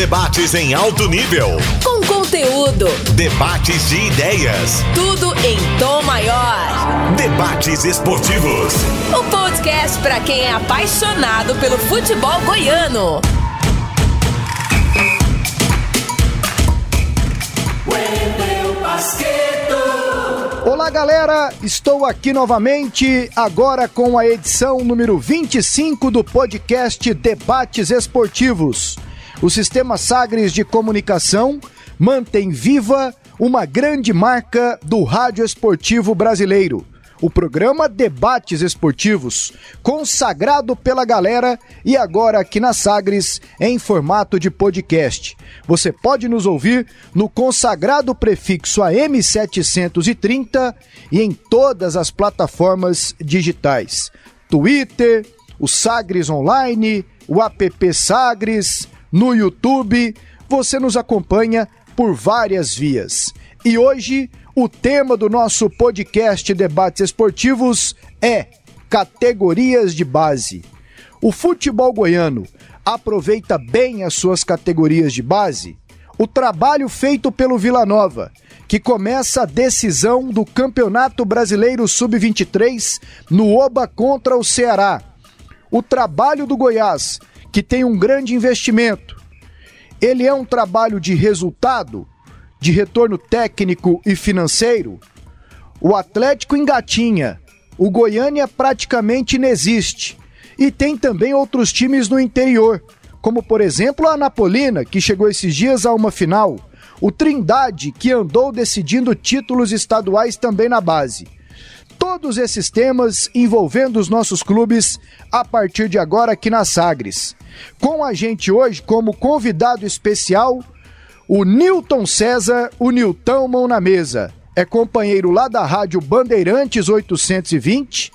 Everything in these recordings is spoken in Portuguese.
debates em alto nível. Com conteúdo. Debates de ideias. Tudo em tom maior. Debates esportivos. O podcast para quem é apaixonado pelo futebol goiano. Olá, galera! Estou aqui novamente, agora com a edição número 25 do podcast Debates Esportivos. O Sistema Sagres de Comunicação mantém viva uma grande marca do rádio esportivo brasileiro o programa Debates Esportivos, consagrado pela galera e agora aqui na Sagres em formato de podcast. Você pode nos ouvir no consagrado prefixo AM730 e em todas as plataformas digitais: Twitter, o Sagres Online, o app Sagres, no YouTube. Você nos acompanha por várias vias. E hoje o tema do nosso podcast Debates Esportivos é categorias de base. O futebol goiano aproveita bem as suas categorias de base? O trabalho feito pelo Vila Nova, que começa a decisão do Campeonato Brasileiro Sub-23 no Oba contra o Ceará. O trabalho do Goiás, que tem um grande investimento. Ele é um trabalho de resultado de retorno técnico e financeiro, o Atlético engatinha, o Goiânia praticamente inexiste. E tem também outros times no interior, como por exemplo a Anapolina, que chegou esses dias a uma final, o Trindade, que andou decidindo títulos estaduais também na base. Todos esses temas envolvendo os nossos clubes a partir de agora aqui na Sagres. Com a gente hoje como convidado especial, o Newton César, o Nilton Mão na Mesa. É companheiro lá da Rádio Bandeirantes 820,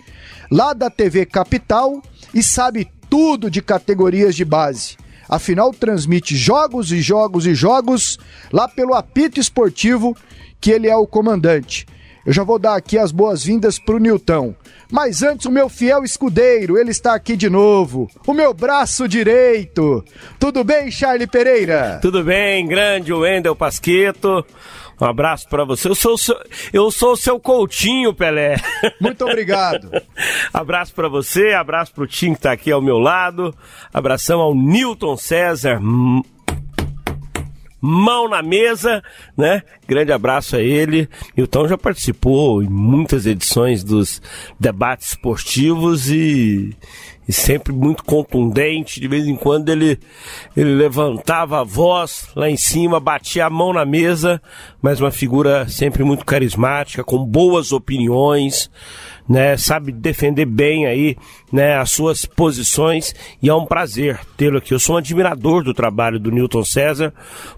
lá da TV Capital e sabe tudo de categorias de base. Afinal, transmite jogos e jogos e jogos lá pelo apito esportivo, que ele é o comandante. Eu já vou dar aqui as boas-vindas pro Nilton. Mas antes, o meu fiel escudeiro, ele está aqui de novo. O meu braço direito. Tudo bem, Charlie Pereira? Tudo bem, grande Wendel Pasqueto. Um abraço para você. Eu sou, seu, eu sou o seu Coutinho, Pelé. Muito obrigado. abraço para você, abraço pro time que tá aqui ao meu lado. Abração ao Newton César, mão na mesa, né? Grande abraço a ele. Nilton já participou em muitas edições dos debates esportivos e, e sempre muito contundente. De vez em quando ele, ele levantava a voz lá em cima, batia a mão na mesa, mas uma figura sempre muito carismática, com boas opiniões né, sabe defender bem aí, né, as suas posições e é um prazer tê-lo aqui. Eu sou um admirador do trabalho do Newton César,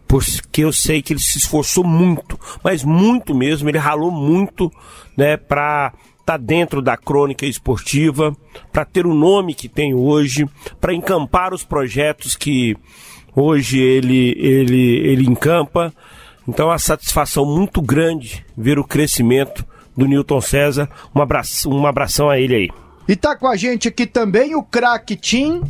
porque eu sei que ele se esforçou muito, mas muito mesmo, ele ralou muito, né, para estar tá dentro da crônica esportiva, para ter o nome que tem hoje, para encampar os projetos que hoje ele ele ele encampa. Então é uma satisfação muito grande ver o crescimento do Newton César. Um, abraço, um abração a ele aí. E tá com a gente aqui também o craque Tim,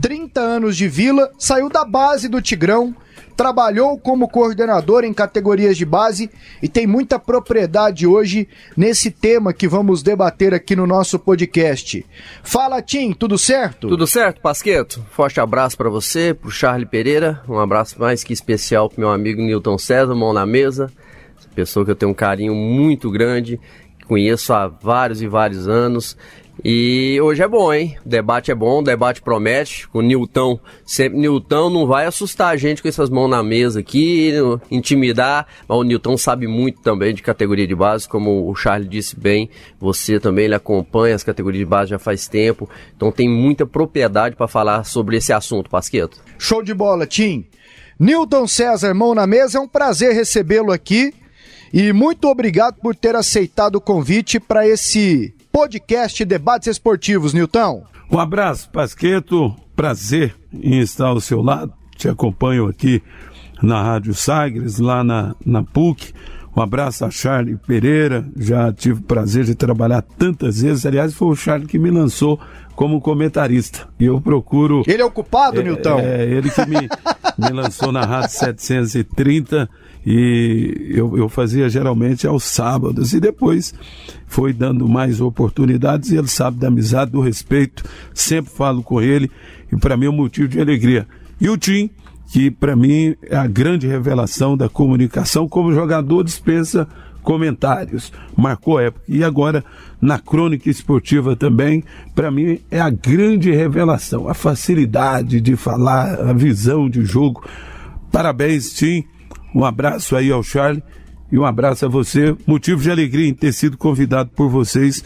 30 anos de vila, saiu da base do Tigrão, trabalhou como coordenador em categorias de base e tem muita propriedade hoje nesse tema que vamos debater aqui no nosso podcast. Fala, Tim, tudo certo? Tudo certo, Pasqueto. Forte abraço para você, pro Charlie Pereira, um abraço mais que especial pro meu amigo Newton César, mão na mesa pessoa que eu tenho um carinho muito grande, conheço há vários e vários anos. E hoje é bom, hein? O debate é bom, o debate promete. O Nilton, sempre Nilton não vai assustar a gente com essas mãos na mesa aqui, intimidar, mas o Nilton sabe muito também de categoria de base, como o Charles disse bem, você também ele acompanha as categorias de base já faz tempo, então tem muita propriedade para falar sobre esse assunto, Pasqueto. Show de bola, Tim. Nilton César, mão na mesa, é um prazer recebê-lo aqui. E muito obrigado por ter aceitado o convite para esse podcast Debates Esportivos, Nilton. Um abraço, Pasqueto. Prazer em estar ao seu lado. Te acompanho aqui na Rádio Sagres, lá na, na PUC. Um abraço a Charlie Pereira, já tive o prazer de trabalhar tantas vezes. Aliás, foi o Charlie que me lançou como comentarista. E eu procuro. Ele é o culpado, é, Nilton? É, ele que me, me lançou na Rádio 730 e eu, eu fazia geralmente aos sábados. E depois foi dando mais oportunidades e ele sabe da amizade, do respeito. Sempre falo com ele e para mim é um motivo de alegria. E o Tim que para mim é a grande revelação da comunicação como jogador dispensa comentários, marcou época. E agora na crônica esportiva também, para mim é a grande revelação, a facilidade de falar, a visão de jogo. Parabéns, Tim. Um abraço aí ao Charlie e um abraço a você. Motivo de alegria em ter sido convidado por vocês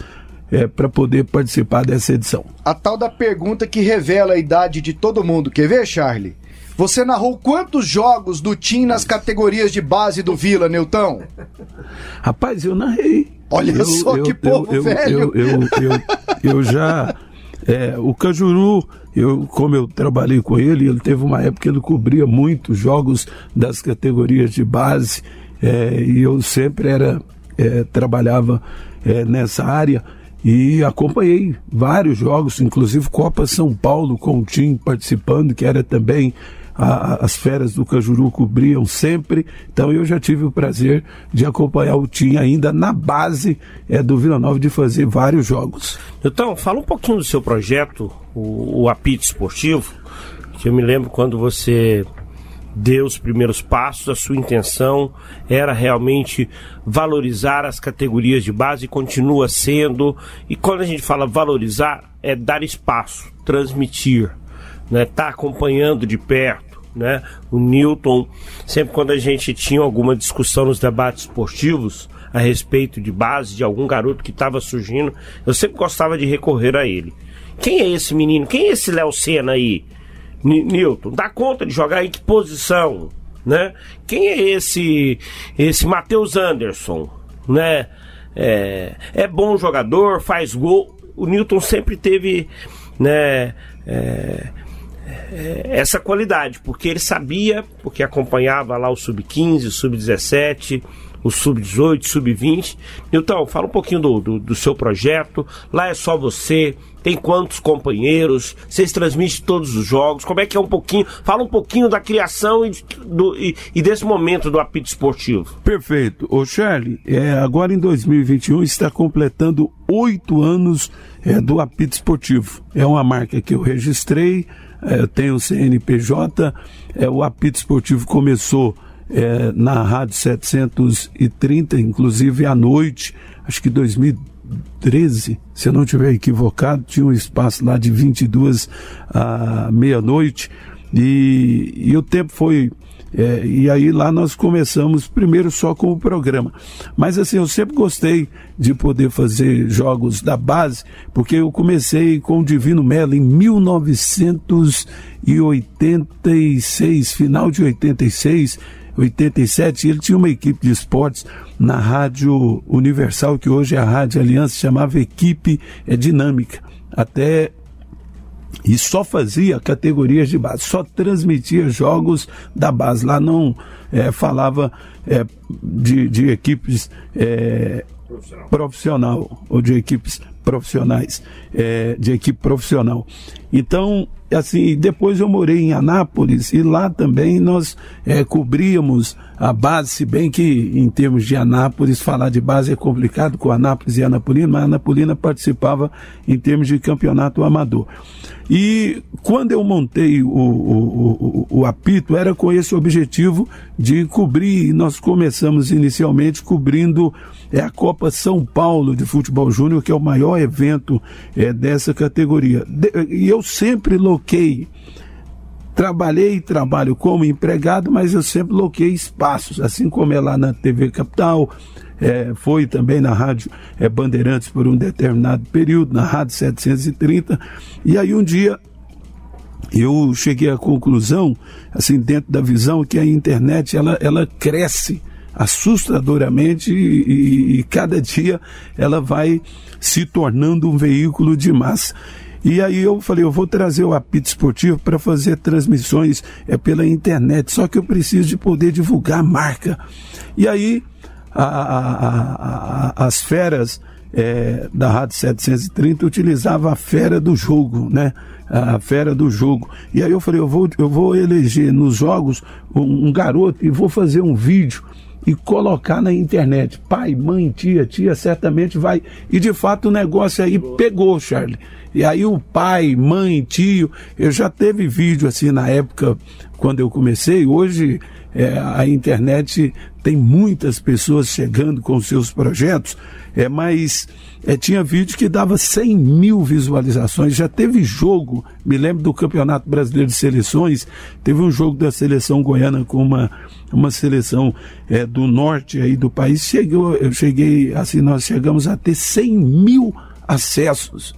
é, para poder participar dessa edição. A tal da pergunta que revela a idade de todo mundo. Quer ver, Charlie? Você narrou quantos jogos do Tim nas categorias de base do Vila, Newton? Rapaz, eu narrei. Olha eu, só eu, que eu, povo velho. Eu, já. É, o Cajuru, eu, como eu trabalhei com ele, ele teve uma época que ele cobria muitos jogos das categorias de base é, e eu sempre era é, trabalhava é, nessa área e acompanhei vários jogos, inclusive Copa São Paulo com o time participando, que era também a, as feras do Cajuru cobriam sempre. Então eu já tive o prazer de acompanhar o time ainda na base é, do Vila Nova de fazer vários jogos. Então, fala um pouquinho do seu projeto, o, o Apito Esportivo, que eu me lembro quando você deu os primeiros passos, a sua intenção era realmente valorizar as categorias de base e continua sendo. E quando a gente fala valorizar, é dar espaço, transmitir, né? Tá acompanhando de perto né? O Newton, sempre quando a gente tinha alguma discussão nos debates esportivos a respeito de base de algum garoto que estava surgindo, eu sempre gostava de recorrer a ele. Quem é esse menino? Quem é esse Léo Senna aí? N Newton, dá conta de jogar em que posição, né? Quem é esse esse Matheus Anderson, né? É, é bom jogador, faz gol. O Newton sempre teve, né? É, essa qualidade, porque ele sabia, porque acompanhava lá o sub-15, o sub-17, o sub-18, sub-20. Então, fala um pouquinho do, do, do, seu projeto. Lá é só você, tem quantos companheiros, vocês transmitem todos os jogos, como é que é um pouquinho, fala um pouquinho da criação e, do, e, e desse momento do apito esportivo. Perfeito. Ô Charlie, é, agora em 2021 está completando oito anos é, do apito esportivo. É uma marca que eu registrei, é, tem o CNPJ, é, o apito esportivo começou é, na Rádio 730, inclusive à noite, acho que 2013, se eu não estiver equivocado, tinha um espaço lá de 22 à meia-noite, e, e o tempo foi é, e aí lá nós começamos primeiro só com o programa. Mas assim, eu sempre gostei de poder fazer jogos da base, porque eu comecei com o Divino Melo em 1986, final de 86, 87, ele tinha uma equipe de esportes na Rádio Universal, que hoje é a Rádio Aliança, chamava Equipe é, Dinâmica. Até e só fazia categorias de base, só transmitia jogos da base. Lá não é, falava é, de, de, equipes é, profissional. profissional. ou de equipes profissionais, é, de equipe profissional. Então, assim, depois eu morei em Anápolis e lá também nós é, cobríamos a base, se bem que em termos de Anápolis, falar de base é complicado com Anápolis e Anapolina, mas Anapolina participava em termos de campeonato amador. E quando eu montei o, o, o, o, apito, era com esse objetivo de cobrir, nós começamos inicialmente cobrindo é, a Copa São Paulo de Futebol Júnior, que é o maior evento é, dessa categoria. E eu sempre loquei, trabalhei e trabalho como empregado, mas eu sempre loquei espaços, assim como é lá na TV Capital, é, foi também na Rádio é, Bandeirantes por um determinado período, na Rádio 730, e aí um dia eu cheguei à conclusão, assim, dentro da visão, que a internet ela, ela cresce assustadoramente e, e, e cada dia ela vai se tornando um veículo de massa. E aí eu falei, eu vou trazer o apito esportivo para fazer transmissões é, pela internet, só que eu preciso de poder divulgar a marca. E aí a, a, a, as feras é, da Rádio 730 utilizava a fera do jogo, né? A fera do jogo. E aí eu falei, eu vou, eu vou eleger nos jogos um, um garoto e vou fazer um vídeo e colocar na internet. Pai, mãe, tia, tia, certamente vai. E de fato o negócio aí pegou, Charlie. E aí o pai, mãe, tio, eu já teve vídeo assim na época quando eu comecei. Hoje é, a internet tem muitas pessoas chegando com seus projetos, é, mas é, tinha vídeo que dava 100 mil visualizações. Já teve jogo, me lembro do Campeonato Brasileiro de Seleções, teve um jogo da seleção goiana com uma, uma seleção é, do norte aí do país. Chegou, eu cheguei, assim, nós chegamos a ter 100 mil acessos.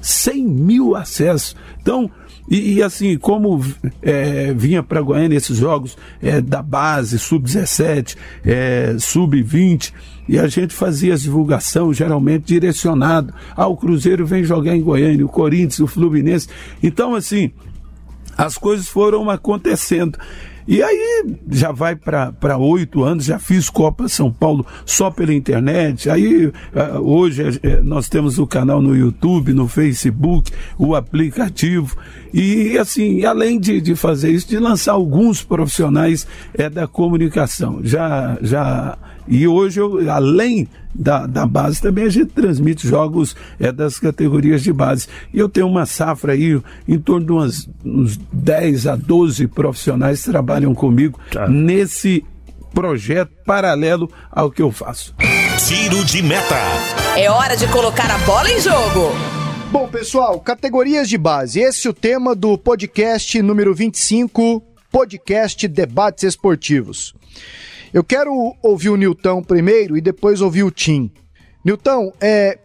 100 mil acessos. Então, e, e, assim, como é, vinha para Goiânia esses jogos é, da base, sub-17, é, sub-20, e a gente fazia a divulgação geralmente direcionado. Ah, o Cruzeiro vem jogar em Goiânia, o Corinthians, o Fluminense. Então, assim, as coisas foram acontecendo. E aí já vai para oito anos, já fiz Copa São Paulo só pela internet. Aí ah, hoje eh, nós temos o canal no YouTube, no Facebook, o aplicativo. E assim, além de, de fazer isso, de lançar alguns profissionais é, da comunicação. Já, já e hoje, eu, além da, da base, também a gente transmite jogos é, das categorias de base. E eu tenho uma safra aí, em torno de umas, uns 10 a 12 profissionais que trabalham comigo tá. nesse projeto paralelo ao que eu faço. Tiro de meta. É hora de colocar a bola em jogo. Bom, pessoal, categorias de base. Esse é o tema do podcast número 25, podcast Debates Esportivos. Eu quero ouvir o Nilton primeiro e depois ouvir o Tim. Nilton, é,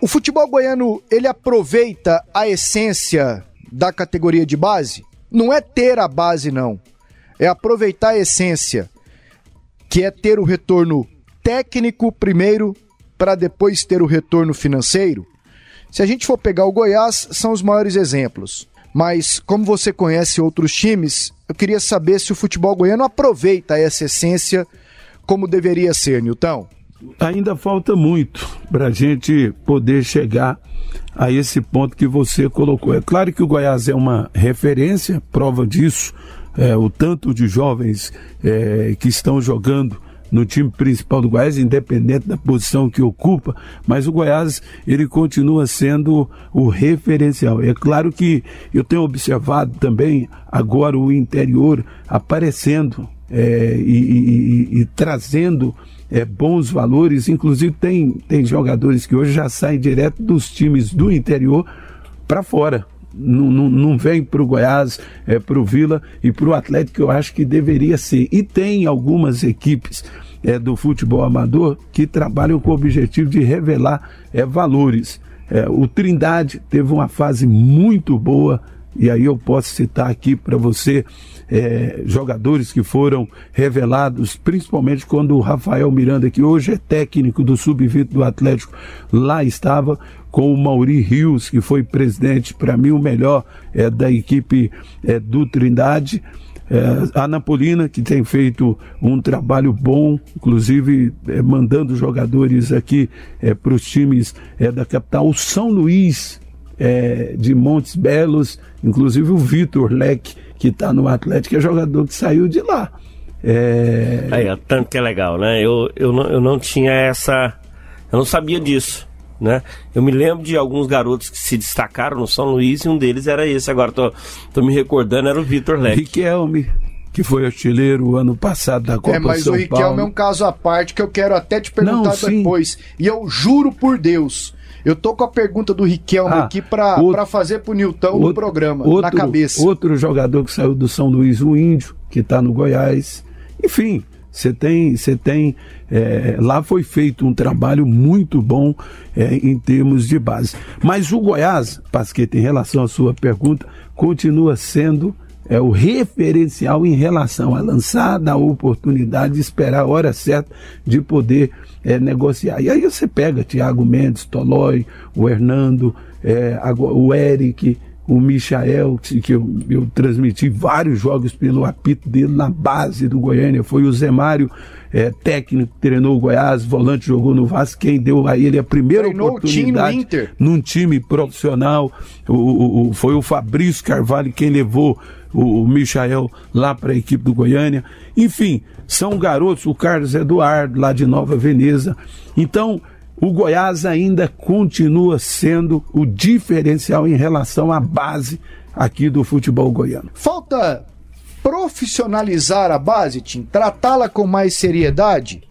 o futebol goiano ele aproveita a essência da categoria de base? Não é ter a base, não. É aproveitar a essência, que é ter o retorno técnico primeiro, para depois ter o retorno financeiro. Se a gente for pegar o Goiás, são os maiores exemplos. Mas como você conhece outros times, eu queria saber se o futebol goiano aproveita essa essência como deveria ser, Nilton. Ainda falta muito para a gente poder chegar a esse ponto que você colocou. É claro que o Goiás é uma referência, prova disso, é, o tanto de jovens é, que estão jogando no time principal do Goiás, independente da posição que ocupa, mas o Goiás ele continua sendo o referencial. É claro que eu tenho observado também agora o interior aparecendo é, e, e, e, trazendo é, bons valores. Inclusive, tem, tem jogadores que hoje já saem direto dos times do interior para fora. Não, não, não vem para o Goiás, é, para o Vila e para o Atlético, que eu acho que deveria ser. E tem algumas equipes é, do futebol amador que trabalham com o objetivo de revelar é, valores. É, o Trindade teve uma fase muito boa, e aí eu posso citar aqui para você é, jogadores que foram revelados, principalmente quando o Rafael Miranda, que hoje é técnico do Sub-20 do Atlético, lá estava com o Mauri Rios, que foi presidente, para mim, o melhor é, da equipe é, do Trindade. É, a Napolina, que tem feito um trabalho bom, inclusive é, mandando jogadores aqui é, para os times é, da capital. O São Luís é, de Montes Belos, inclusive o Vitor Leque, que está no Atlético, é jogador que saiu de lá. É... Aí, tanto que é legal, né? Eu, eu, não, eu não tinha essa. Eu não sabia disso né? Eu me lembro de alguns garotos que se destacaram no São Luís e um deles era esse. Agora tô, tô me recordando, era o Vitor Leque. Riquelme que foi artilheiro ano passado da Copa É, mas São o Riquelme Paulo. é um caso à parte que eu quero até te perguntar Não, depois. E eu juro por Deus, eu tô com a pergunta do Riquelme ah, aqui para fazer pro Nilton no programa, outro, na cabeça. Outro jogador que saiu do São Luís, o Índio, que está no Goiás. Enfim, você tem, você tem é, lá foi feito um trabalho muito bom é, em termos de base. Mas o Goiás, Pasqueta, em relação à sua pergunta, continua sendo é, o referencial em relação a lançar, dar oportunidade, esperar a hora certa de poder é, negociar. E aí você pega Thiago Mendes, Tolói, o Hernando, é, o Eric, o Michael, que eu, eu transmiti vários jogos pelo apito dele na base do Goiânia, foi o Zé Mário, é, técnico, treinou o Goiás, volante, jogou no Vasco, quem deu a ele a primeira Treinou oportunidade time num time profissional, o, o, o, foi o Fabrício Carvalho quem levou o, o Michael lá para a equipe do Goiânia. Enfim, são garotos, o Carlos Eduardo, lá de Nova Veneza. Então, o Goiás ainda continua sendo o diferencial em relação à base aqui do futebol goiano. Falta profissionalizar a base, Tim? Tratá-la com mais seriedade?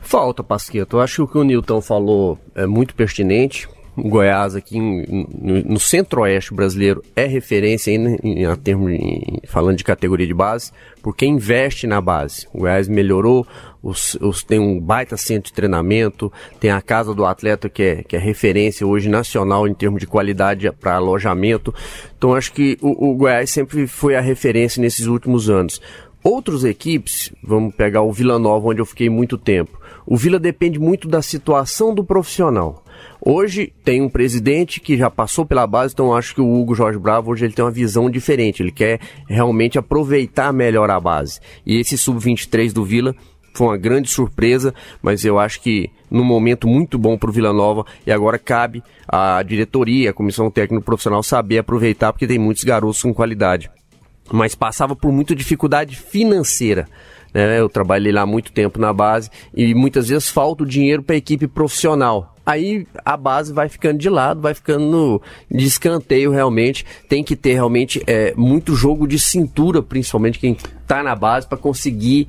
Falta, Pasqueto. Eu acho que o que o Newton falou é muito pertinente. O Goiás aqui no, no centro-oeste brasileiro é referência em, em, em termos em, falando de categoria de base, porque investe na base. O Goiás melhorou, os, os, tem um baita centro de treinamento, tem a casa do atleta que é, que é referência hoje nacional em termos de qualidade para alojamento. Então acho que o, o Goiás sempre foi a referência nesses últimos anos. Outras equipes, vamos pegar o Vila Nova, onde eu fiquei muito tempo. O Vila depende muito da situação do profissional. Hoje tem um presidente que já passou pela base, então acho que o Hugo Jorge Bravo hoje ele tem uma visão diferente. Ele quer realmente aproveitar melhor a base. E esse sub-23 do Vila foi uma grande surpresa, mas eu acho que num momento muito bom para o Vila Nova e agora cabe à diretoria, à comissão técnica profissional saber aproveitar porque tem muitos garotos com qualidade. Mas passava por muita dificuldade financeira. Né? Eu trabalhei lá muito tempo na base e muitas vezes falta o dinheiro para a equipe profissional aí a base vai ficando de lado, vai ficando de escanteio realmente. Tem que ter realmente é, muito jogo de cintura, principalmente quem está na base, para conseguir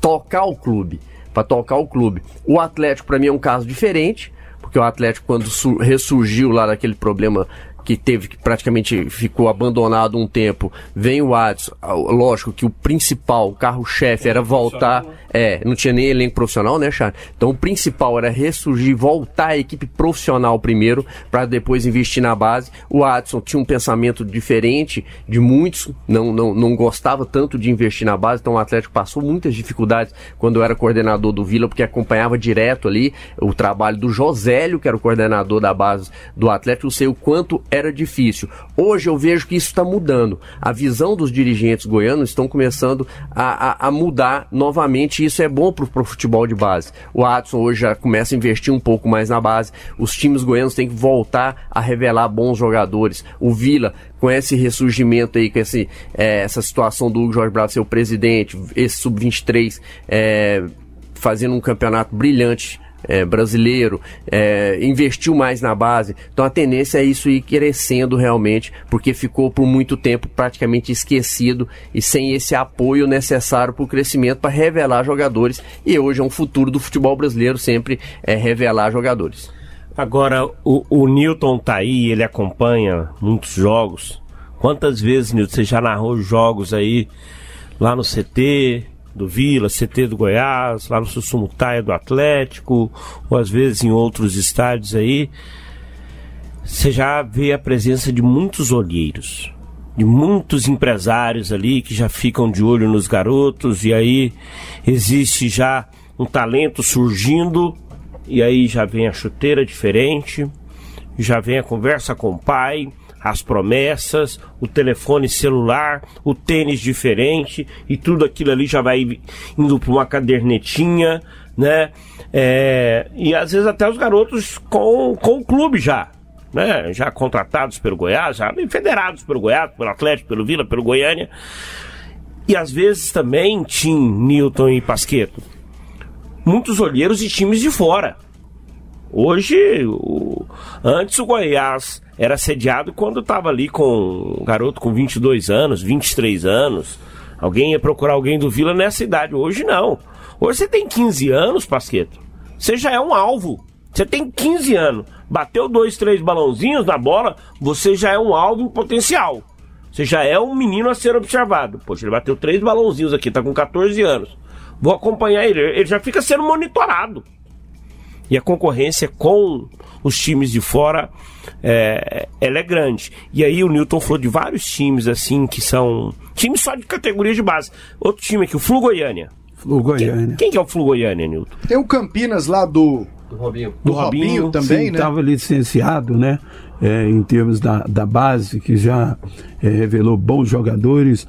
tocar o clube. Para tocar o clube. O Atlético, para mim, é um caso diferente, porque o Atlético, quando ressurgiu lá daquele problema que teve que praticamente ficou abandonado um tempo, vem o Adson, lógico que o principal, o carro-chefe era voltar, é, não tinha nem elenco profissional, né, Charles? Então o principal era ressurgir, voltar a equipe profissional primeiro, para depois investir na base. O Adson tinha um pensamento diferente de muitos, não, não, não gostava tanto de investir na base, então o Atlético passou muitas dificuldades quando eu era coordenador do Vila, porque acompanhava direto ali o trabalho do Josélio, que era o coordenador da base do Atlético, eu sei o quanto era difícil. Hoje eu vejo que isso está mudando. A visão dos dirigentes goianos estão começando a, a, a mudar novamente e isso é bom para o futebol de base. O Adson hoje já começa a investir um pouco mais na base. Os times goianos têm que voltar a revelar bons jogadores. O Vila com esse ressurgimento aí, com esse, é, essa situação do Hugo Jorge Bravo ser o presidente, esse sub-23 é, fazendo um campeonato brilhante é, brasileiro, é, investiu mais na base. Então a tendência é isso ir crescendo realmente, porque ficou por muito tempo praticamente esquecido e sem esse apoio necessário para o crescimento, para revelar jogadores. E hoje é um futuro do futebol brasileiro sempre é revelar jogadores. Agora, o, o Newton tá aí, ele acompanha muitos jogos. Quantas vezes, Newton, você já narrou jogos aí lá no CT, do Vila, CT do Goiás, lá no Sussumutaia do Atlético, ou às vezes em outros estádios aí, você já vê a presença de muitos olheiros, de muitos empresários ali que já ficam de olho nos garotos, e aí existe já um talento surgindo, e aí já vem a chuteira diferente, já vem a conversa com o pai, as promessas, o telefone celular, o tênis diferente e tudo aquilo ali já vai indo para uma cadernetinha, né? É, e às vezes até os garotos com, com o clube já, né? Já contratados pelo Goiás, já federados pelo Goiás, pelo Atlético, pelo Vila, pelo Goiânia. E às vezes também, Tim, Newton e Pasqueto, muitos olheiros de times de fora. Hoje, o... antes o Goiás era sediado quando estava ali com um garoto com 22 anos, 23 anos. Alguém ia procurar alguém do Vila nessa idade. Hoje não. Hoje você tem 15 anos, Pasqueto. Você já é um alvo. Você tem 15 anos. Bateu dois, três balãozinhos na bola, você já é um alvo em potencial. Você já é um menino a ser observado. Poxa, ele bateu três balãozinhos aqui, tá com 14 anos. Vou acompanhar ele. Ele já fica sendo monitorado. E a concorrência com os times de fora é, ela é grande. E aí o Newton falou de vários times assim que são times só de categoria de base. Outro time aqui, o Flu Goiânia. Flu Goiânia. Quem, quem que é o Flu Goiânia, Newton? Tem o Campinas lá do Do Robinho. Do Robinho, também, né? Estava licenciado, né? É, em termos da, da base, que já é, revelou bons jogadores.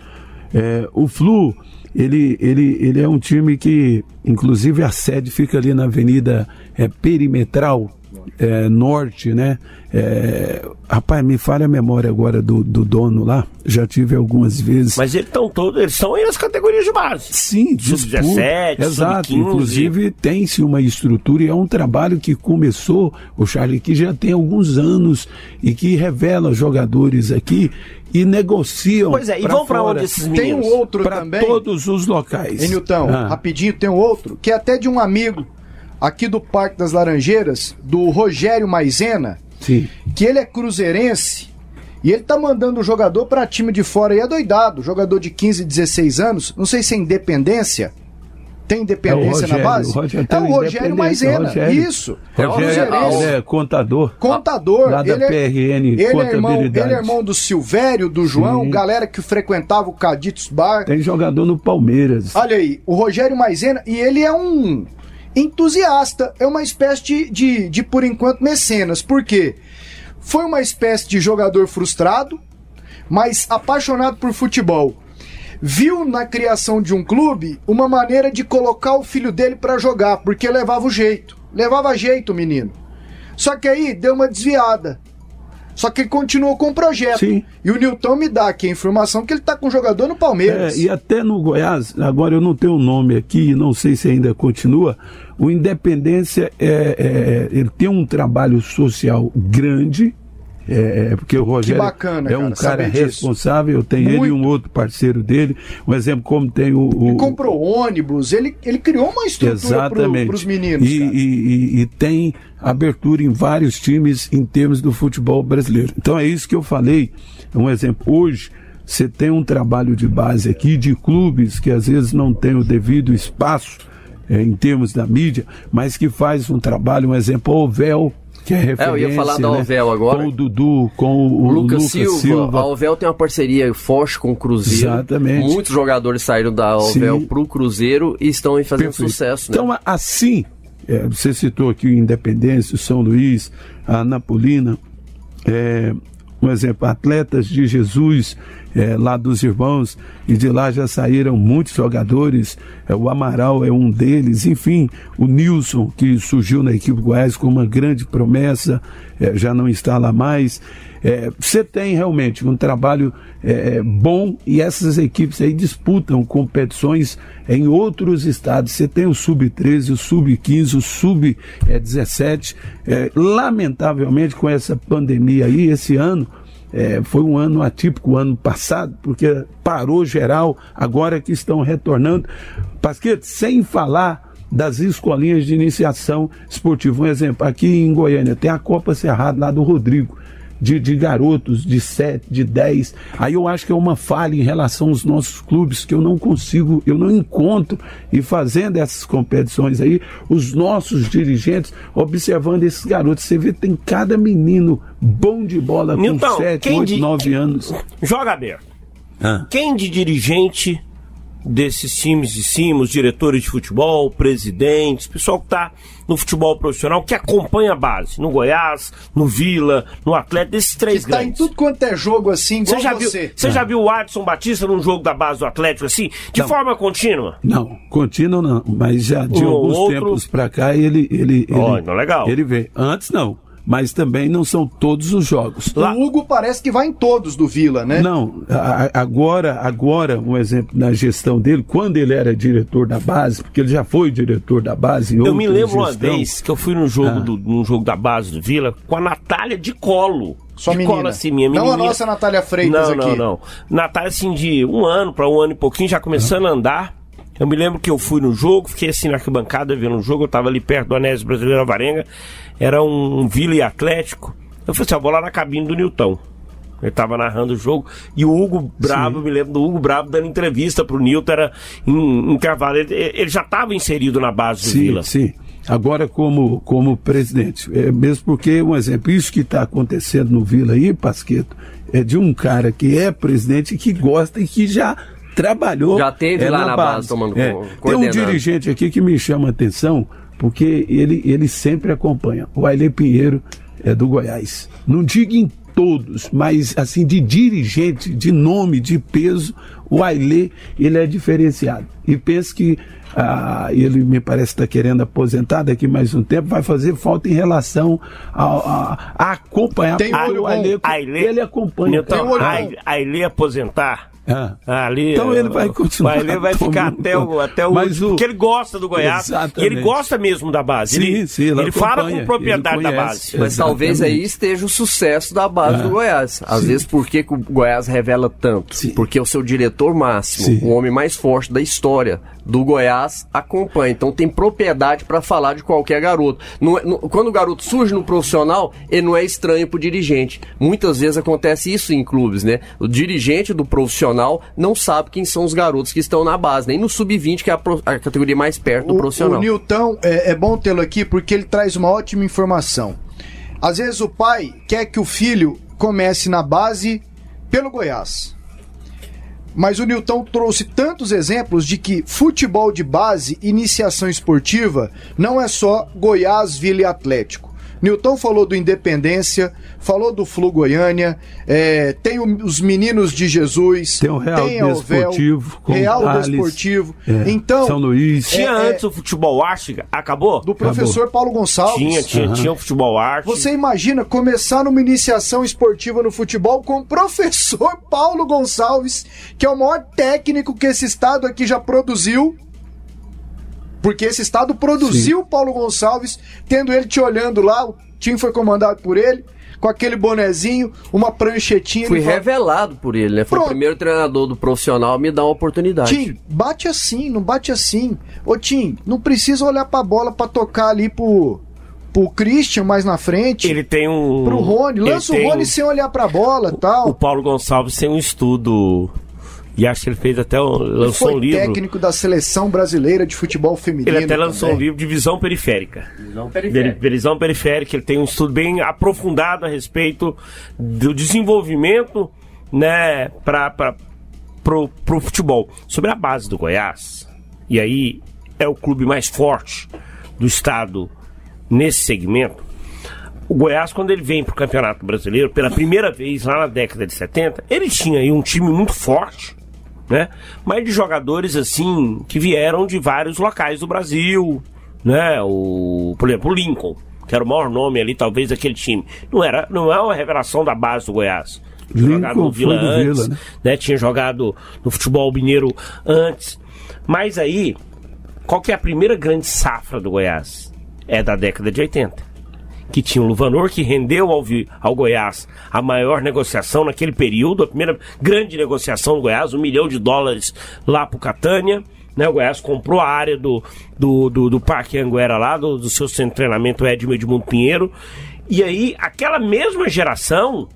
É, o Flu, ele, ele, ele é um time que, inclusive, a sede fica ali na Avenida é, Perimetral, é, norte, né? É, rapaz, me falha a memória agora do, do dono lá. Já tive algumas vezes. Mas eles estão todos, eles são aí nas categorias de base. Sim, Sub-17, disputa. Exato. sub-15. Inclusive tem-se uma estrutura e é um trabalho que começou, o Charlie, que já tem alguns anos e que revela jogadores aqui e negociam. Pois é, e pra vão pra fora, onde esses Tem um outro Para também. todos os locais. Hein, Nilton, Ah. rapidinho, tem um outro, que é até de um amigo aqui do Parque das Laranjeiras, do Rogério Maisena, Sim. que ele é cruzeirense e ele tá mandando o jogador pra time de fora e é doidado, jogador de 15, 16 anos, não sei se é independência. Tem independência É o na Rogério, base? o Rogério é o Rogério Maisena, Rogério. isso. É o Rogério, cruzeirense. ele é contador. Contador, Lá da ele, é, PRN ele, é irmão, ele é irmão do Silvério, do João, Sim. galera que frequentava o Caditos Bar. Tem jogador no Palmeiras. Olha aí, o Rogério Maisena, e ele é um entusiasta, é uma espécie de, de, de, por enquanto, mecenas. Por quê? Foi uma espécie de jogador frustrado, mas apaixonado por futebol. Viu na criação de um clube uma maneira de colocar o filho dele pra jogar, porque levava o jeito. Levava jeito o menino. Só que aí deu uma desviada. Só que ele continuou com o projeto. Sim. E o Nilton me dá aqui a informação que ele tá com um jogador no Palmeiras. É, e até no Goiás, agora eu não tenho o nome aqui, não sei se ainda continua. O Independência é, é, ele tem um trabalho social grande. É, é, porque o Rogério bacana, é um cara, cara saber disso. responsável, tem ele e um Muito. outro parceiro dele. Um exemplo, como tem o. o Ele comprou ônibus, ele, ele criou uma estrutura para os meninos. E, e- e- e tem abertura em vários times em termos do futebol brasileiro. Então é isso que eu falei. Um exemplo, hoje você tem um trabalho de base aqui de clubes que às vezes não tem o devido espaço eh, em termos da mídia, mas que faz um trabalho, um exemplo, o Ovel, que é referência. eu ia falar da né? Ovel agora. Com o Dudu, com o, O Lucas, Lucas Silva, a Ovel tem uma parceria forte com o Cruzeiro. Exatamente. Muitos jogadores saíram da Ovel Sim. pro Cruzeiro e estão aí fazendo Perfeito. sucesso, né? Então, assim, é, você citou aqui o Independência, o São Luís, a Anapolina, é, um exemplo, atletas de Jesus, é, lá dos irmãos, e de lá já saíram muitos jogadores, é, o Amaral é um deles, enfim, o Nilson, que surgiu na equipe Goiás com uma grande promessa, é, já não está lá mais. É, você tem realmente um trabalho é, bom e essas equipes aí disputam competições em outros estados. Você tem o Sub-13, o Sub-15, o Sub-17. É, lamentavelmente, com essa pandemia aí, esse ano, é, foi um ano atípico, o ano passado, porque parou geral, agora que estão retornando. Pasquete, sem falar das escolinhas de iniciação esportiva. Um exemplo, aqui em Goiânia tem a Copa Cerrado lá do Rodrigo. De, de garotos de 7, de 10. Aí eu acho que é uma falha em relação aos nossos clubes, que eu não consigo, eu não encontro, e fazendo essas competições aí, os nossos dirigentes observando esses garotos. Você vê, tem cada menino bom de bola com Nilton, 7, quem 8, de- 9 anos. Joga aberto. Quem de dirigente desses times de cima, os diretores de futebol, presidentes, pessoal que está no futebol profissional, que acompanha a base, no Goiás, no Vila, no Atlético, desses três Que tá em grandes. tudo quanto é jogo assim, igual Você já, viu, você. você já viu o Adson Batista num jogo da base do Atlético assim, de Não. forma contínua? Não, contínuo não, mas já de Um alguns outro. tempos pra cá ele ele ele, Ó, não, legal. ele vê. Antes não, mas também não são todos os jogos. Lá- O Hugo parece que vai em todos do Vila, né? Não, a- agora, agora, um exemplo na gestão dele, quando ele era diretor da base, porque ele já foi diretor da base em Eu me lembro uma gestão. vez que eu fui num jogo, Ah. do, num jogo da base do Vila com a Natália de colo. Sua de menina. colo assim, minha Não a nossa Natália Freitas não, aqui. Não, não, Natália assim de um ano para um ano e pouquinho, já começando a andar. Eu me lembro que eu fui no jogo, fiquei assim na arquibancada vendo o jogo, eu tava ali perto do Anésio Brasileiro Varenga, era um, Vila e Atlético. Eu falei assim, eu vou lá na cabine do Nilton. Ele tava narrando o jogo e o Hugo Brabo, eu me lembro do Hugo Brabo dando entrevista pro Nilton, era em, em. Ele, ele já estava inserido na base do Sim, Vila. sim. Agora como, como presidente. É, mesmo porque, um exemplo, isso que está acontecendo no Vila aí, Pasqueto, é de um cara que é presidente e que gosta e que já trabalhou. Já teve é, lá na base, tomando é. Tem um dirigente aqui que me chama a atenção, porque ele, ele sempre acompanha. O Aile Pinheiro é do Goiás. Não digo em todos, mas assim, de dirigente, de nome, de peso, o Aile, ele é diferenciado. E penso que ah, ele me parece estar tá querendo aposentar daqui mais um tempo, vai fazer falta em relação a, a, a acompanhar. Tem olho o Aile, ele acompanha. Então, a Aile aposentar, ah. Ali, então ele vai continuar. Ele vai ficar até o, até o, Mas o Porque ele gosta do Goiás. Exatamente. E ele gosta mesmo da base. Sim, ele sim, ele fala com propriedade da base. Mas talvez aí esteja o sucesso da base Ah. do Goiás. Às Sim. vezes, por que, que o Goiás revela tanto? Sim. Porque o seu diretor máximo, Sim. o homem mais forte da história do Goiás, acompanha. Então tem propriedade para falar de qualquer garoto. Não é- não- quando o garoto surge no profissional, ele não é estranho pro dirigente. Muitas vezes acontece isso em clubes, né? O dirigente do profissional não sabe quem são os garotos que estão na base, nem no sub-20, que é a, pro- a categoria mais perto do O, profissional. o Nilton, é, é bom tê-lo aqui porque ele traz uma ótima informação. Às vezes o pai quer que o filho comece na base pelo Goiás. Mas o Nilton trouxe tantos exemplos de que futebol de base, iniciação esportiva, não é só Goiás, Vila e Atlético. Nilton falou do Independência, falou do Flu Goiânia, é, tem o- os Meninos de Jesus, Tem o Real tem Desportivo, Real Thales, Desportivo. é, Então, São Luís. Tinha É, é- antes o futebol arte, acabou? do professor Paulo Gonçalves. Tinha, tinha, tinha o futebol arte. Você imagina começar numa iniciação esportiva no futebol com o professor Paulo Gonçalves, que é o maior técnico que esse estado aqui já produziu. Porque esse estado produziu o Paulo Gonçalves, tendo ele te olhando lá, o time foi comandado por ele, com aquele bonezinho, uma pranchetinha. Fui revelado por ele, né? Foi Pronto. o primeiro treinador do profissional a me dar uma oportunidade. Tim, bate assim, não bate assim. Ô Tim, não precisa olhar pra bola pra tocar ali pro, pro Christian mais na frente. Ele tem um. Pro Rony, ele lança o Rony sem olhar pra bola e O tal. Paulo Gonçalves tem um estudo. E acho que ele fez até. um- lançou Foi um livro. técnico da seleção brasileira de futebol feminino. Ele até lançou um também. livro de visão periférica. Não Veri- Visão periférica, ele tem um estudo bem aprofundado a respeito do desenvolvimento, né, para pro, pro futebol. Sobre a base do Goiás, e aí é o clube mais forte do estado nesse segmento. O Goiás, quando ele vem pro Campeonato Brasileiro, pela primeira vez lá na década de 70, ele tinha aí um time muito forte, né? Mas de jogadores assim que vieram de vários locais do Brasil, né? O, por exemplo, o Lincoln, que era o maior nome ali, talvez daquele time. Não era, não é uma revelação da base do Goiás. Lincoln jogado no Vila antes, Vila, né? né? Tinha jogado no futebol mineiro antes. Mas aí, qual que é a primeira grande safra do Goiás? É da década de 80 que tinha o Luvanor, que rendeu ao, ao Goiás a maior negociação naquele período, a primeira grande negociação do Goiás, um milhão de dólares lá pro Catânia. Né, o Goiás comprou a área do, do, do, do Parque Anguera lá, do, do seu centro de treinamento Edmo Edmundo Pinheiro. E aí, aquela mesma geração,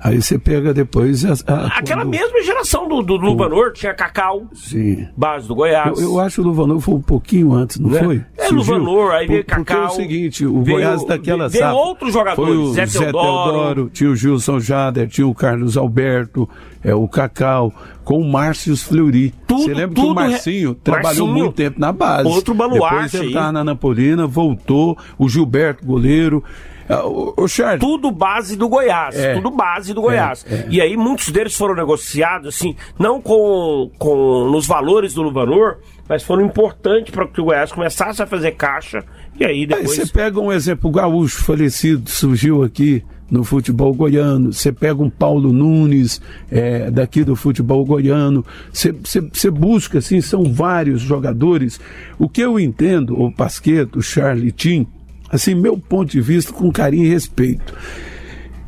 Aí você pega depois. A, a- aquela quando- mesma geração do, do Luvanor, tinha Cacau, Sim. base do Goiás. Eu, eu acho que o Luvanor foi um pouquinho antes, não Né? foi? É, Surgiu? Luvanor, aí veio Por- Porque é Cacau, o seguinte, o veio- Goiás daquela veio safra. outros jogadores, Foi o Zé Zé, Teodoro. Teodoro, tinha o Gilson Jader, tinha o Carlos Alberto, é, o Cacau, com o Márcio Fleury. Tudo- Você lembra que o Marcinho re- trabalhou Marcinho, muito tempo na base. outro baluarte Depois tava na Napolina, voltou, o Gilberto, goleiro. Ah, O, o Charles, tudo base do Goiás, É. tudo base do Goiás. É, é. E aí muitos deles foram negociados, assim, não com, com nos valores do Luvanor, mas foram importantes para que o Goiás começasse a fazer caixa. E aí Aí depois. você pega um exemplo, o Gaúcho falecido, surgiu aqui no futebol goiano. Você pega um Paulo Nunes, é, daqui do futebol goiano. Você- Você você busca, assim, são vários jogadores. O que eu entendo, o Pasqueto, o Charlie Tim, assim, meu ponto de vista, com carinho e respeito.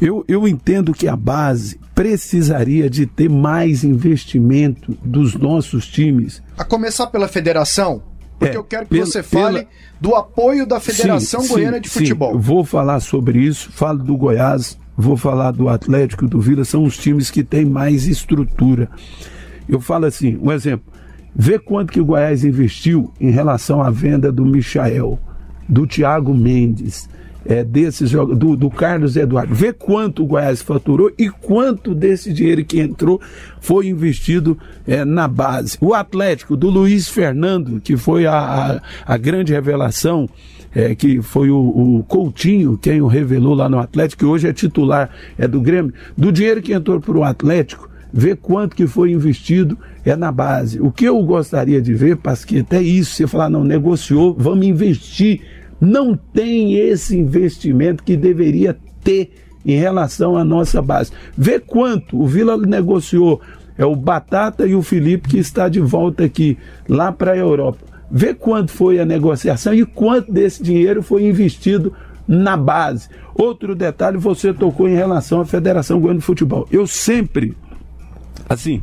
Eu, eu entendo que a base precisaria de ter mais investimento dos nossos times A começar pela federação, porque É, eu quero que pela- você fale pela- do apoio da Federação Sim, Goiana sim, de sim. Futebol. Vou falar sobre isso, falo do Goiás, vou falar do Atlético, do Vila, são os times que têm mais estrutura. Eu falo assim, um exemplo, vê quanto que o Goiás investiu em relação à venda do Michael, do Thiago Mendes, é, desses do, do Carlos Eduardo. Vê quanto o Goiás faturou e quanto desse dinheiro que entrou foi investido é, na base. O Atlético, do Luiz Fernando, que foi a, a, a grande revelação, é, que foi o, o, Coutinho quem o revelou lá no Atlético, que hoje é titular é do Grêmio, do dinheiro que entrou para o Atlético, ver quanto que foi investido é na base. O que eu gostaria de ver, Pasqueta, é isso, você falar, não, negociou, vamos investir. Não tem esse investimento que deveria ter em relação à nossa base. Vê quanto o Vila negociou, é o Batata e o Felipe que está de volta aqui, lá para a Europa. Vê quanto foi a negociação e quanto desse dinheiro foi investido na base. Outro detalhe, você tocou em relação à Federação Goiana de Futebol. Eu sempre, assim,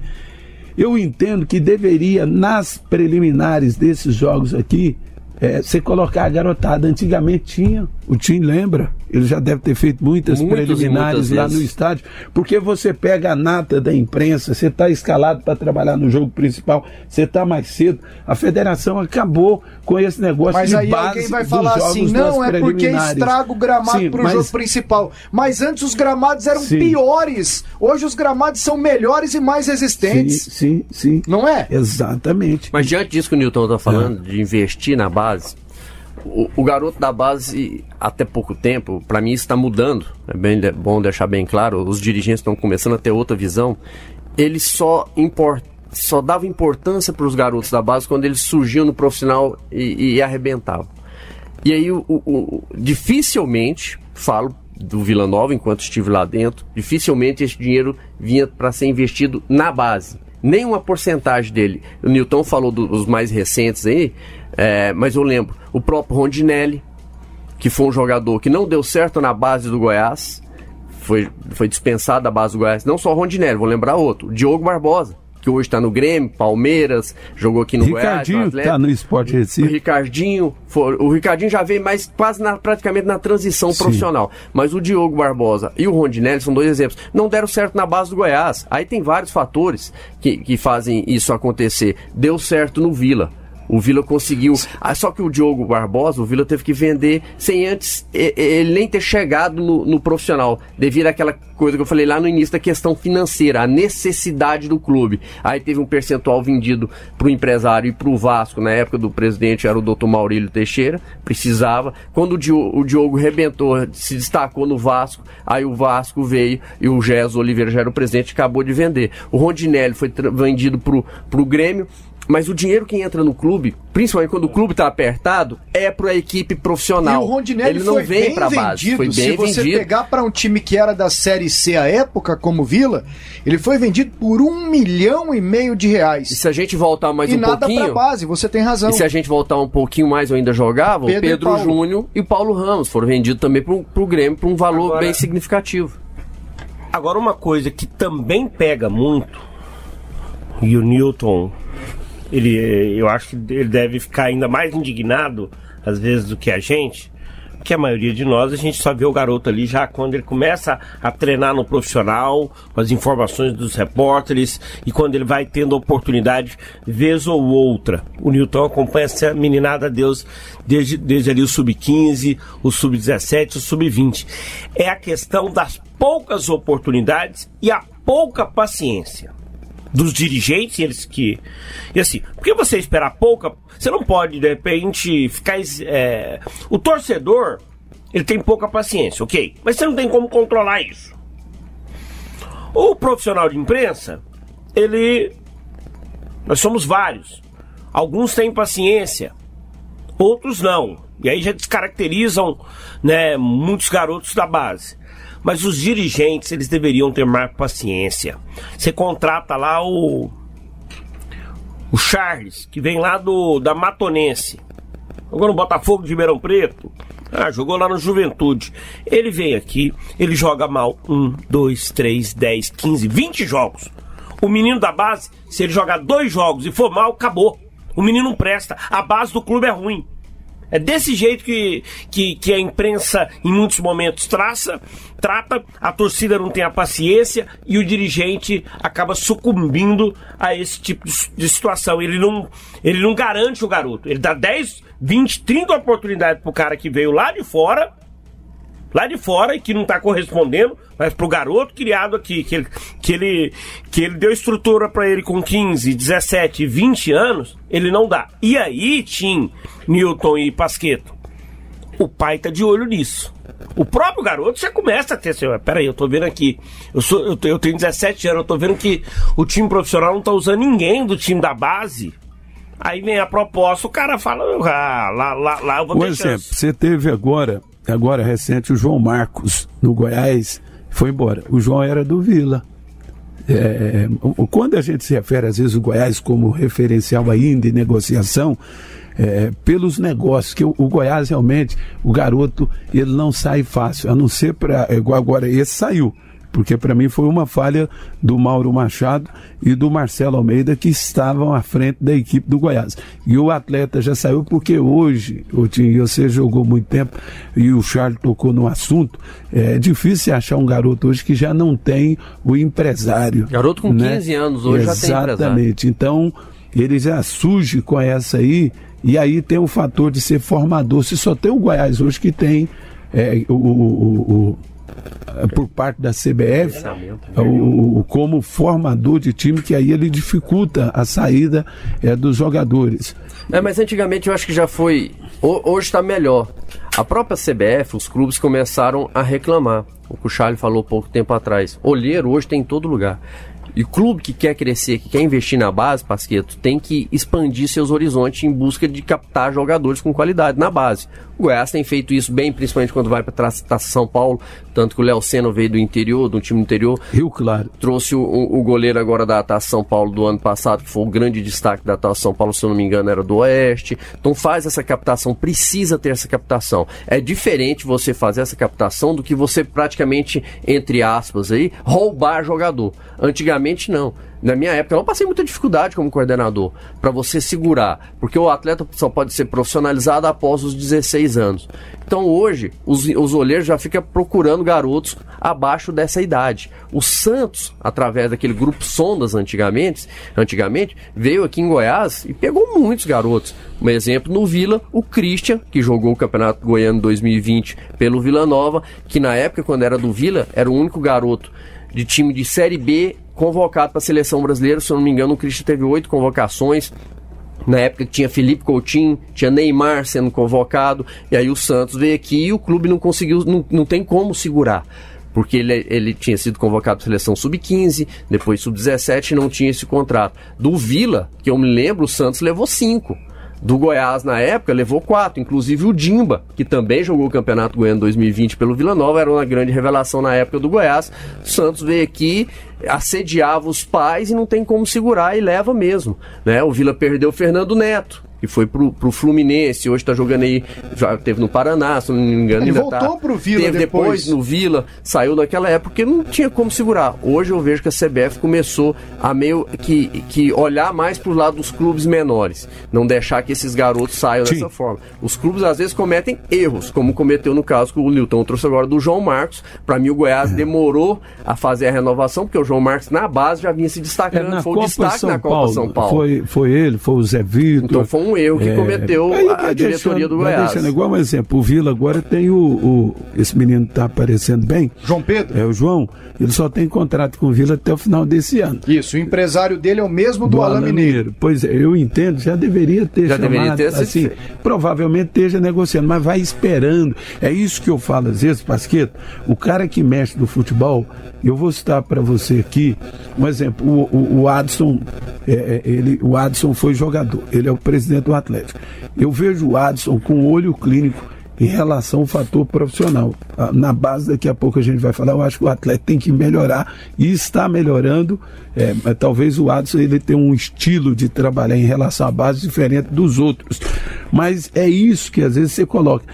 eu entendo que deveria, nas preliminares desses jogos aqui, é, você colocar a garotada. Antigamente tinha, o Tim lembra, ele já deve ter feito muitas Muitos preliminares lá vezes. no estádio, porque você pega a nata da imprensa, você está escalado para trabalhar no jogo principal, você está mais cedo. A federação acabou com esse negócio mas de aí base alguém vai falar assim, não, é porque estraga o gramado para o mas... jogo principal. Mas antes os gramados eram sim. piores. Hoje os gramados são melhores e mais resistentes. Sim, sim, sim. Não é? Exatamente. Mas diante disso que o Newton está falando, é. de investir na base, o, o, garoto da base, até pouco tempo, para mim está mudando. É bem bom deixar bem claro. Os dirigentes estão começando a ter outra visão. Eles só import, só dava importância para os garotos da base quando eles surgiam no profissional e, e arrebentavam. E aí, o, o, dificilmente, falo do Vila Nova enquanto estive lá dentro, dificilmente esse dinheiro vinha para ser investido na base. Nenhuma porcentagem dele. O Newton falou dos mais recentes aí, é, mas eu lembro, o próprio Rondinelli, que foi um jogador que não deu certo na base do Goiás, foi, foi dispensado da base do Goiás. Não só o Rondinelli, vou lembrar outro, o Diogo Barbosa, que hoje está no Grêmio, Palmeiras, jogou aqui no Ricardinho Goiás. Ricardinho está no Esporte Recife. O Ricardinho, for, o Ricardinho já veio mais quase na, praticamente na transição Sim. profissional. Mas o Diogo Barbosa e o Rondinelli são dois exemplos. Não deram certo na base do Goiás. Aí tem vários fatores que, que fazem isso acontecer. Deu certo no Vila o Vila conseguiu. Ah, só que o Diogo Barbosa, o Vila teve que vender sem antes ele nem ter chegado no, no, profissional, devido àquela coisa que eu falei lá no início da questão financeira, a necessidade do clube. Aí teve um percentual vendido para o empresário e para o Vasco, na época do presidente era o doutor Maurílio Teixeira, precisava. Quando o Diogo, o Diogo rebentou, se destacou no Vasco, aí o Vasco veio e o Gés Oliveira já era o presidente acabou de vender. O Rondinelli foi vendido para o Grêmio mas o dinheiro que entra no clube, principalmente quando o clube está apertado, é para a equipe profissional. E o Rondinelli Ele não foi vem para base, foi bem Se você vendido. pegar para um time que era da Série C à época, como Vila, ele foi vendido por um milhão e meio de reais. E se a gente voltar mais e um nada pouquinho... nada base, você tem razão. E se a gente voltar um pouquinho mais, eu ainda jogava, Pedro, Pedro Júnior e Paulo Ramos foram vendidos também para o Grêmio por um valor Agora... bem significativo. Agora, uma coisa que também pega muito, e o Newton ele, eu acho que ele deve ficar ainda mais indignado, às vezes, do que a gente, porque a maioria de nós a gente só vê o garoto ali já quando ele começa a treinar no profissional, com as informações dos repórteres e quando ele vai tendo oportunidade, vez ou outra. O Newton acompanha essa meninada Deus desde, desde ali o sub-15, o sub-17, o sub-20. É a questão das poucas oportunidades e a pouca paciência dos dirigentes, eles que. E assim, porque você esperar pouca. Você não pode, de repente, ficar. É, o torcedor, ele tem pouca paciência, ok? Mas você não tem como controlar isso. O profissional de imprensa, ele. Nós somos vários. Alguns têm paciência, outros não. E aí já descaracterizam né, muitos garotos da base. Mas os dirigentes, eles deveriam ter mais paciência. Você contrata lá o o Charles, que vem lá do da Matonense. Jogou no Botafogo de Ribeirão Preto. Ah, jogou lá no Juventude. Ele vem aqui, ele joga mal. Um, dois, três, dez, quinze, vinte jogos. O menino da base, se ele jogar dois jogos e for mal, acabou. O menino não presta. A base do clube é ruim. É desse jeito que, que, que a imprensa, em muitos momentos, traça, trata, a torcida não tem a paciência e o dirigente acaba sucumbindo a esse tipo de, situação. Ele não, ele não garante o garoto. Ele dá 10, 20, 30 oportunidades pro cara que veio lá de fora lá de fora e que não está correspondendo, mas pro garoto criado aqui, que ele, que ele, que ele deu estrutura para ele com 15, 17, 20 anos, ele não dá. E aí, Tim, Newton e Pasqueto, o pai tá de olho nisso. O próprio garoto já começa a ter assim, peraí, eu tô vendo aqui, eu, sou, eu, eu tenho 17 anos, eu tô vendo que o time profissional não tá usando ninguém do time da base. Aí vem a proposta, o cara fala, ah, lá, lá, lá eu vou Por ter exemplo, chance. você teve agora, agora recente, o João Marcos no Goiás, foi embora. O João era do Vila. É, o- quando a gente se refere, às vezes, o Goiás como referencial ainda em negociação, é, pelos negócios, que o, o Goiás realmente, o garoto, ele não sai fácil, a não ser para. Agora, esse saiu. Porque para mim foi uma falha do Mauro Machado e do Marcelo Almeida que estavam à frente da equipe do Goiás. E o atleta já saiu porque hoje, o Tim, você jogou muito tempo e o Charles tocou no assunto, é difícil achar um garoto hoje que já não tem o empresário. Garoto com né? 15 anos hoje já tem empresário. Exatamente. Então, ele já surge com essa aí, e aí tem o fator de ser formador. Se só tem o Goiás hoje que tem é, o, o- o- o- por parte da CBF, o, o- como formador de time, que aí ele dificulta a saída é, dos jogadores. É, mas antigamente eu acho que já foi. ho- Hoje está melhor. A própria CBF, os clubes começaram a reclamar. O Charlie falou pouco tempo atrás. Olheiro hoje tem em todo lugar. E clube que quer crescer, que quer investir na base, Pasqueto, tem que expandir seus horizontes em busca de captar jogadores com qualidade na base. O Goiás tem feito isso bem, principalmente quando vai para São Paulo. Tanto que o Léo Senna veio do interior, do time do interior Rio Claro. trouxe o, o- o goleiro agora da Taça São Paulo do ano passado, que foi o grande destaque da Taça São Paulo, se eu não me engano, era do Oeste. Então faz essa captação, precisa ter essa captação. É diferente você fazer essa captação do que você praticamente, entre aspas aí, roubar jogador. Antigamente não. Na minha época, eu passei muita dificuldade como coordenador para você segurar, porque o atleta só pode ser profissionalizado após os 16 anos. Então hoje, os, os olheiros já ficam procurando garotos abaixo dessa idade. O Santos, através daquele grupo Sondas antigamente, antigamente veio aqui em Goiás e pegou muitos garotos. Um exemplo no Vila, o Christian, que jogou o Campeonato Goiano 2020 pelo Vila Nova, que na época, quando era do Vila, era o único garoto de time de Série B convocado para a seleção brasileira. Se eu não me engano, o Christian teve oito convocações. Na época tinha Felipe Coutinho, tinha Neymar sendo convocado, e aí o Santos veio aqui e o clube não conseguiu, não, não tem como segurar. Porque ele, ele tinha sido convocado para a seleção sub-15, depois sub-17 e não tinha esse contrato. Do Vila, que eu me lembro, o Santos levou cinco. Do Goiás, na época, levou quatro, inclusive o Dimba, que também jogou o Campeonato Goiano 2020 pelo Vila Nova, era uma grande revelação na época do Goiás. O Santos veio aqui, assediava os pais e não tem como segurar e leva mesmo. Né? O Vila perdeu o Fernando Neto, que foi pro, pro Fluminense, hoje tá jogando aí, já teve no Paraná, se não me engano. Ele ainda voltou tá. pro Vila Teve depois. no Vila, saiu naquela época porque não tinha como segurar. Hoje eu vejo que a CBF começou a meio que, que olhar mais pro lado dos clubes menores, não deixar que esses garotos saiam Sim. dessa forma. Os clubes às vezes cometem erros, como cometeu no caso que o Nilton trouxe agora do João Marcos. Para mim o Goiás É. demorou a fazer a renovação, porque o João Marcos na base já vinha se É, destacando, na foi o Copa destaque São na Copa Paulo, São Paulo. Foi, foi ele, foi o Zé Vitor. Então foi um erro que É, cometeu aí a, diretoria do Goiás. deixando igual um exemplo, o Vila agora tem o, o- esse menino que tá aparecendo bem, João Pedro? é o João, ele só tem contrato com o Vila até o final desse ano. Isso, o empresário dele é o mesmo do, Alain Mineiro. Pois é, eu entendo, já deveria ter Já chamado, deveria ter assim, provavelmente esteja negociando, mas vai esperando. É isso que eu falo às vezes, Pasqueto, o cara que mexe no futebol, eu vou citar para você aqui um exemplo, o, o, o Adson, é, é, ele, o Adson foi jogador, ele é o presidente do Atlético. Eu vejo o Adson com olho clínico em relação ao fator profissional. Ah, Na base, daqui a pouco a gente vai falar, eu acho que o atleta tem que melhorar e está melhorando. É, talvez o Adson ele tenha um estilo de trabalhar em relação à base diferente dos outros. Mas é isso que às vezes você coloca.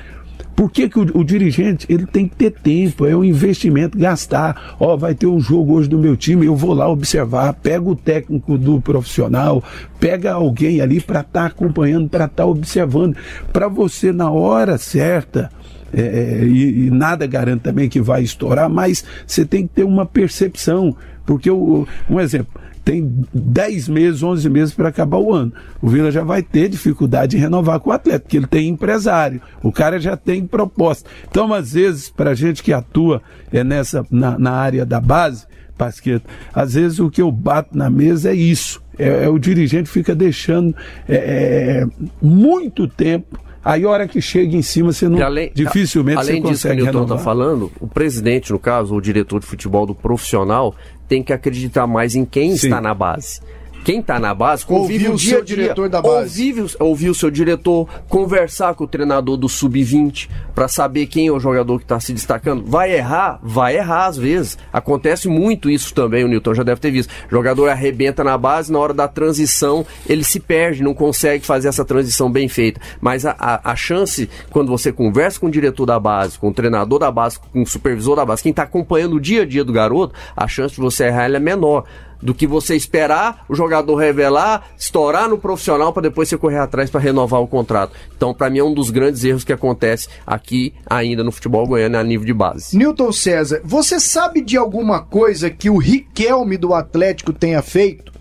Por que, que o, o dirigente ele tem que ter tempo? É um investimento, gastar. Ó, vai ter um jogo hoje do meu time, eu vou lá observar, pega o técnico do profissional, pega alguém ali para estar acompanhando, para estar observando, para você na hora certa. é, é, e, e nada garante também que vai estourar, mas você tem que ter uma percepção. Porque, o, um exemplo, tem 10 meses, 11 meses para acabar o ano. O Vila já vai ter dificuldade em renovar com o atleta, porque ele tem empresário, o cara já tem proposta. Então, às vezes, para gente que atua é nessa, na, na área da base, Pasqueta, às vezes o que eu bato na mesa é isso. É, é o dirigente fica deixando é, é, muito tempo Aí a hora que chega em cima, você não além, dificilmente além você disso que o consegue Newton está falando, o presidente, no caso, o diretor de futebol do profissional, tem que acreditar mais em quem Sim. está na base. Quem está na base convive Ouvir o dia seu dia. diretor da base. Ouvir, ouvir o seu diretor, conversar com o treinador do sub-20 para saber quem é o jogador que está se destacando. Vai errar? Vai errar às vezes. Acontece muito isso também, o Newton já deve ter visto. O jogador arrebenta na base, na hora da transição ele se perde, não consegue fazer essa transição bem feita. Mas a, a, a chance, quando você conversa com o diretor da base, com o treinador da base, com o supervisor da base, quem está acompanhando o dia a dia do garoto, a chance de você errar ela é menor do que você esperar o jogador revelar, estourar no profissional para depois você correr atrás para renovar o contrato. Então, para mim é um dos grandes erros que acontece aqui ainda no futebol goiano a nível de base. Newton César, você sabe de alguma coisa que o Riquelme do Atlético tenha feito?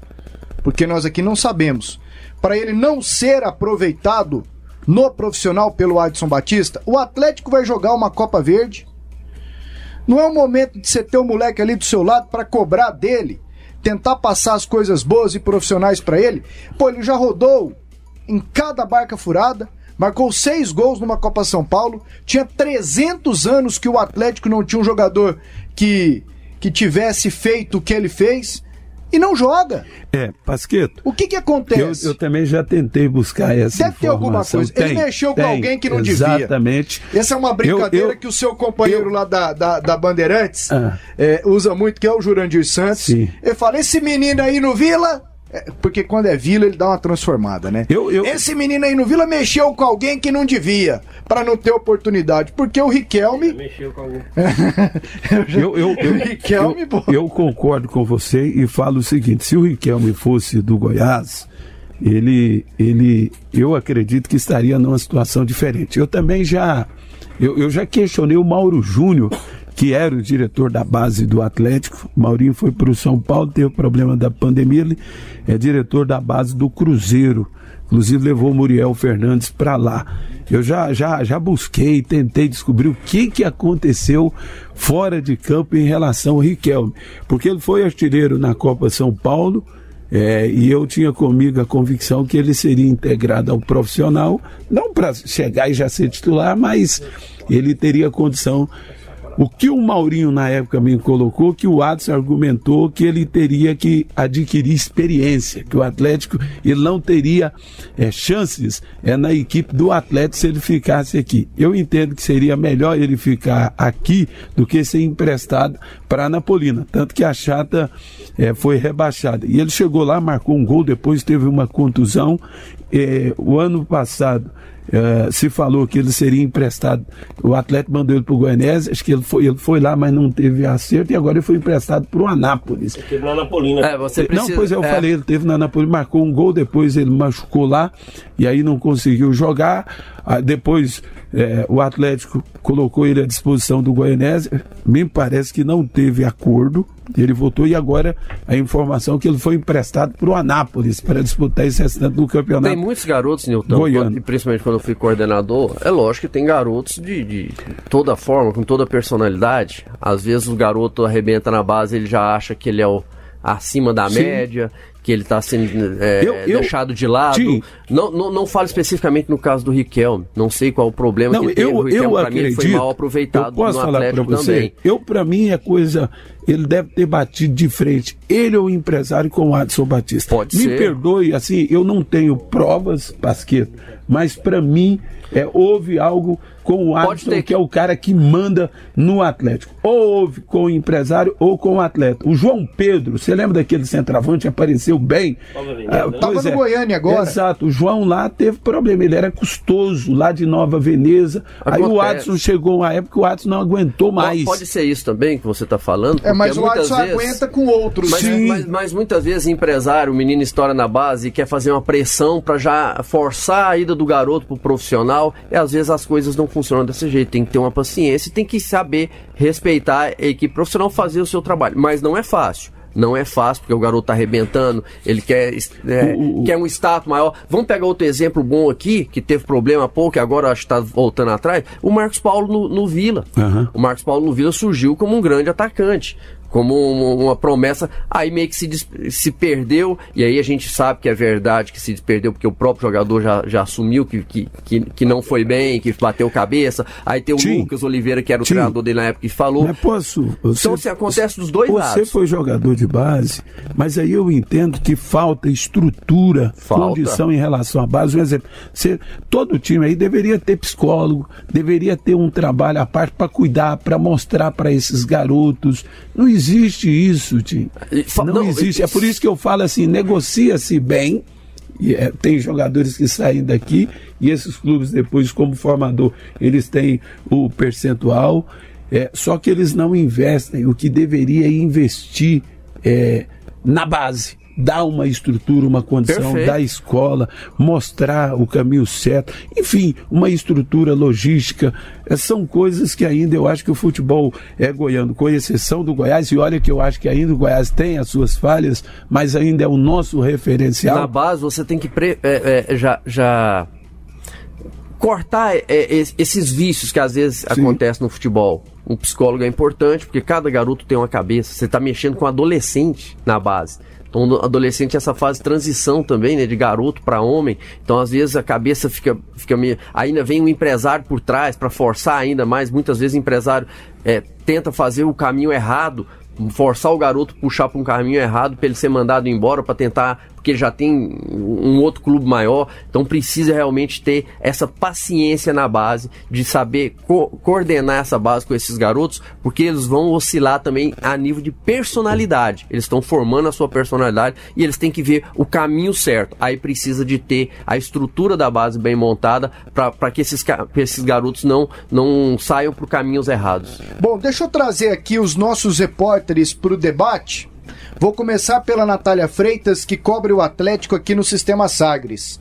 Porque nós aqui não sabemos. Para ele não ser aproveitado no profissional pelo Adson Batista, o Atlético vai jogar uma Copa Verde. Não é o momento de você ter o moleque ali do seu lado para cobrar dele, tentar passar as coisas boas e profissionais para ele. Pô, ele já rodou em cada barca furada, marcou seis gols numa Copa São Paulo. Tinha 300 anos que o Atlético não tinha um jogador que, que tivesse feito o que ele fez e não joga. É, Pasqueto. O que que Eu, acontece? eu também já tentei buscar essa Deve ter alguma informação. coisa. Ele Tem, mexeu com tem, alguém que não devia. Exatamente. Essa é uma brincadeira Eu- eu- que o seu companheiro eu- lá da, da, da Bandeirantes Ah. é, usa muito, que é o Jurandir Santos. Sim. Ele fala: esse menino aí no Vila. É, porque quando é Vila ele dá uma transformada, né? Eu- eu- Esse menino aí no Vila mexeu com alguém que não devia, pra não ter oportunidade. Porque o Riquelme. Mexeu com algum. Eu, eu, eu, Riquelme, eu, eu concordo com você e falo o seguinte: se o Riquelme fosse do Goiás, ele, ele, eu acredito que estaria numa situação diferente. Eu também já, eu, eu já questionei o Mauro Júnior, que era o diretor da base do Atlético. O Maurinho foi para o São Paulo, teve problema da pandemia, ele é diretor da base do Cruzeiro. Inclusive levou o Muriel Fernandes para lá. Eu já, já, já busquei, tentei descobrir o que, que aconteceu fora de campo em relação ao Riquelme. Porque ele foi artilheiro na Copa São Paulo, é, e eu tinha comigo a convicção que ele seria integrado ao profissional, não para chegar e já ser titular, mas ele teria condição. O que o Maurinho na época me colocou, que o Adson argumentou que ele teria que adquirir experiência, que o Atlético ele não teria é, chances é, na equipe do Atlético se ele ficasse aqui. Eu entendo que seria melhor ele ficar aqui do que ser emprestado para a Napolina, tanto que a Chata é, foi rebaixada. E ele chegou lá, marcou um gol, depois teve uma contusão. É, o ano passado eh, se falou que ele seria emprestado. O Atlético mandou ele para o Goianese, acho que ele foi, ele foi lá, mas não teve acerto, e agora ele foi emprestado para o Anápolis. Teve lá na Polina. É, você precisa. Não, pois eu é, falei, ele teve na Anápolis, marcou um gol, depois ele machucou lá, e aí não conseguiu jogar. Ah, depois eh, o Atlético colocou ele à disposição do Goianese, me parece que não teve acordo, ele voltou, e agora a informação é que ele foi emprestado para o Anápolis para disputar esse restante do campeonato. Tem muitos garotos, Nilton, principalmente quando eu fui coordenador. É lógico que tem garotos de, de toda forma, com toda personalidade. Às vezes o garoto arrebenta na base, ele já acha que ele é o acima da Sim. média, que ele está sendo é, Eu- eu- deixado de lado. Sim. Não, não, não falo especificamente no caso do Riquelme. Não sei qual o problema Não, que teve. o eu, Riquelme, eu pra mim, foi mal aproveitado eu posso no falar para Atlético você. também. Eu para mim é coisa. Ele deve ter batido de frente. Ele é o empresário com o Adson Batista. Pode Me ser. perdoe, assim, eu não tenho provas, Pasqueto, mas para mim é, houve algo com o Adson, que... que- é o cara que manda no Atlético. Ou houve com o empresário ou com o atleta. O João Pedro, você lembra daquele centroavante? Apareceu bem. Ah? Tava no é. Goiânia agora. Exato. O João lá teve problema. Ele era custoso, lá de Nova Veneza. Aí o Acontece. Adson chegou uma época que o Adson não aguentou mais. Pode ser isso também que você está falando. É, mas o muitas Adson vezes- aguenta com outros. Mas, né? mas, mas muitas vezes empresário, o menino estoura na base e quer fazer uma pressão para já forçar a ida do garoto pro profissional. E às vezes as coisas não funcionam desse jeito. Tem que ter uma paciência e tem que saber respeitar a equipe profissional, fazer o seu trabalho. Mas não é fácil. Não é fácil, porque o garoto tá arrebentando, ele quer, é, quer um status maior. Vamos pegar outro exemplo bom aqui, que teve problema há pouco, e agora acho que tá voltando atrás. O Marcos Paulo no, no Vila. Uhum. O Marcos Paulo no Vila surgiu como um grande atacante como uma promessa, aí meio que se, se perdeu, e aí a gente sabe que é verdade que se perdeu, porque o próprio jogador já, já assumiu que, que, que, que não foi bem, que bateu cabeça, aí tem o Sim. Lucas Oliveira, que era o Sim. treinador dele na época, que falou. Mas posso. Você, então, se acontece dos dois você lados. Você foi jogador de base, mas aí eu entendo que falta estrutura, falta. condição em relação à base. Um exemplo, você, todo time aí deveria ter psicólogo, deveria ter um trabalho à parte para cuidar, para mostrar para esses garotos. Não existe isso, Tim. Não, não existe. É por isso que eu falo assim: negocia-se bem. E, é, tem jogadores que saem daqui e esses clubes depois, como formador, eles têm o percentual. É, só que eles não investem o que deveria investir é, na base dar uma estrutura, uma condição Perfeito. da escola, mostrar o caminho certo, enfim, uma estrutura logística. É, são coisas que ainda eu acho que o futebol é goiano, com exceção do Goiás, e olha que eu acho que ainda o Goiás tem as suas falhas, mas ainda é o nosso referencial. Na base você tem que pre, é, é, já, já cortar é, é, esses vícios que às vezes Sim. acontecem no futebol. Um psicólogo é importante, porque cada garoto tem uma cabeça. Você está mexendo com um adolescente na base. Então, adolescente é essa fase de transição também, né? De garoto para homem. Então, às vezes, a cabeça fica, fica meio. Ainda vem um empresário por trás para forçar ainda mais. Muitas vezes, o empresário é, tenta fazer o caminho errado forçar o garoto puxar para um caminho errado para ele ser mandado embora para tentar porque já tem um outro clube maior, então precisa realmente ter essa paciência na base de saber co coordenar essa base com esses garotos, porque eles vão oscilar também a nível de personalidade. Eles estão formando a sua personalidade e eles têm que ver o caminho certo. Aí precisa de ter a estrutura da base bem montada para que esses, esses garotos não, não saiam por caminhos errados. Bom, deixa eu trazer aqui os nossos repórteres para o debate. Vou começar pela Natália Freitas, que cobre o Atlético aqui no Sistema Sagres.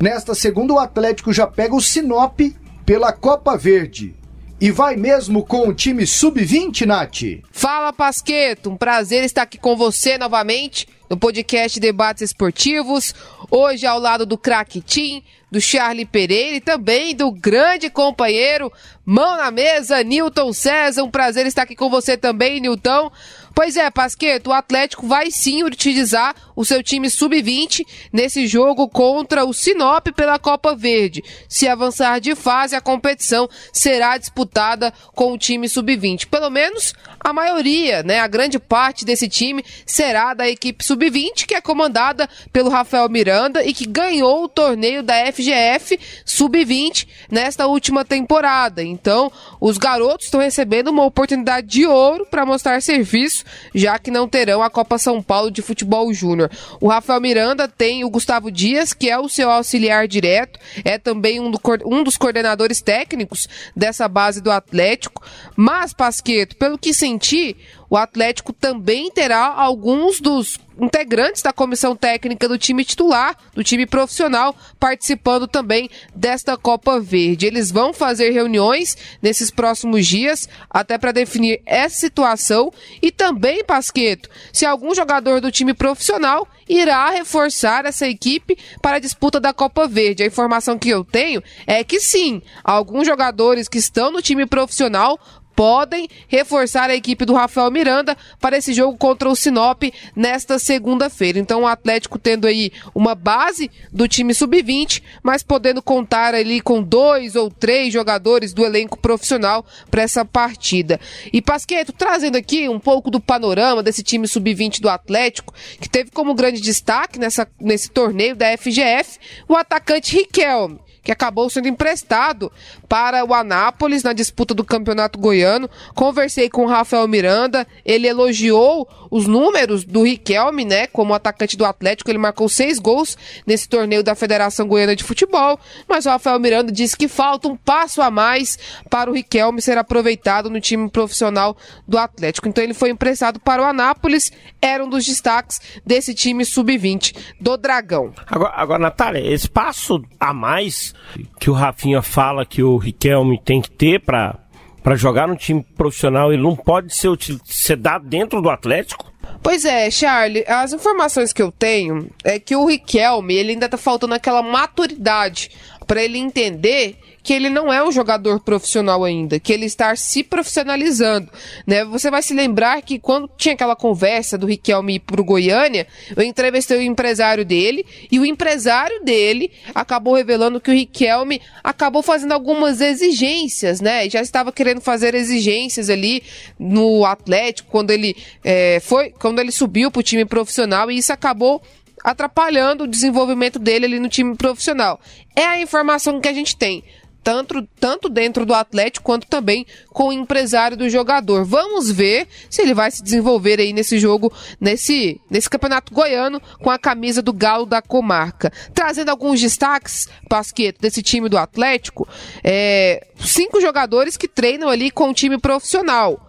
Nesta segunda, o Atlético já pega o Sinop pela Copa Verde. E vai mesmo com o time sub-20, Nath? Fala, Pasqueto. Um prazer estar aqui com você novamente no podcast Debates Esportivos. Hoje ao lado do craque Tim, do Charlie Pereira e também do grande companheiro, mão na mesa, Newton César. Um prazer estar aqui com você também, Newton. Pois é, Pasqueto, o Atlético vai sim utilizar o seu time sub-20 nesse jogo contra o Sinop pela Copa Verde. Se avançar de fase, a competição será disputada com o time sub-20. Pelo menos a maioria, né, a grande parte desse time será da equipe sub-20, que é comandada pelo Rafael Miranda e que ganhou o torneio da FGF sub-20 nesta última temporada. Então, os garotos estão recebendo uma oportunidade de ouro para mostrar serviço já que não terão a Copa São Paulo de Futebol Júnior. O Rafael Miranda tem o Gustavo Dias, que é o seu auxiliar direto, é também um, do, um dos coordenadores técnicos dessa base do Atlético. Mas, Pasqueto, pelo que senti, o Atlético também terá alguns dos integrantes da comissão técnica do time titular, do time profissional, participando também desta Copa Verde. Eles vão fazer reuniões nesses próximos dias, até para definir essa situação e também, Pasqueto, se algum jogador do time profissional irá reforçar essa equipe para a disputa da Copa Verde. A informação que eu tenho é que sim, alguns jogadores que estão no time profissional podem reforçar a equipe do Rafael Miranda para esse jogo contra o Sinop nesta segunda-feira. Então o Atlético tendo aí uma base do time sub-20, mas podendo contar ali com dois ou três jogadores do elenco profissional para essa partida. E Pasqueto, trazendo aqui um pouco do panorama desse time sub-20 do Atlético, que teve como grande destaque nessa, nesse torneio da FGF o atacante Riquelme que acabou sendo emprestado para o Anápolis na disputa do Campeonato Goiano. Conversei com o Rafael Miranda, ele elogiou os números do Riquelme, né, como atacante do Atlético, ele marcou seis gols nesse torneio da Federação Goiana de Futebol, mas o Rafael Miranda disse que falta um passo a mais para o Riquelme ser aproveitado no time profissional do Atlético. Então ele foi emprestado para o Anápolis, era um dos destaques desse time sub-20 do Dragão. Agora, agora, Natália, esse passo a mais que o Rafinha fala que o Riquelme tem que ter para para jogar no time profissional, ele não pode ser, ser dado dentro do Atlético? Pois é, Charlie, as informações que eu tenho é que o Riquelme, ele ainda tá faltando aquela maturidade para ele entender que ele não é um jogador profissional ainda, que ele está se profissionalizando, né? Você vai se lembrar que quando tinha aquela conversa do Riquelme ir pro Goiânia, eu entrevistei o empresário dele e o empresário dele acabou revelando que o Riquelme acabou fazendo algumas exigências, né? Já estava querendo fazer exigências ali no Atlético quando ele é, foi, quando ele subiu pro time profissional e isso acabou atrapalhando o desenvolvimento dele ali no time profissional. É a informação que a gente tem tanto, tanto dentro do Atlético quanto também com o empresário do jogador. Vamos ver se ele vai se desenvolver aí nesse jogo, nesse, nesse campeonato goiano, com a camisa do Galo da Comarca. Trazendo alguns destaques, Pasqueto, desse time do Atlético, é, cinco jogadores que treinam ali com o time profissional.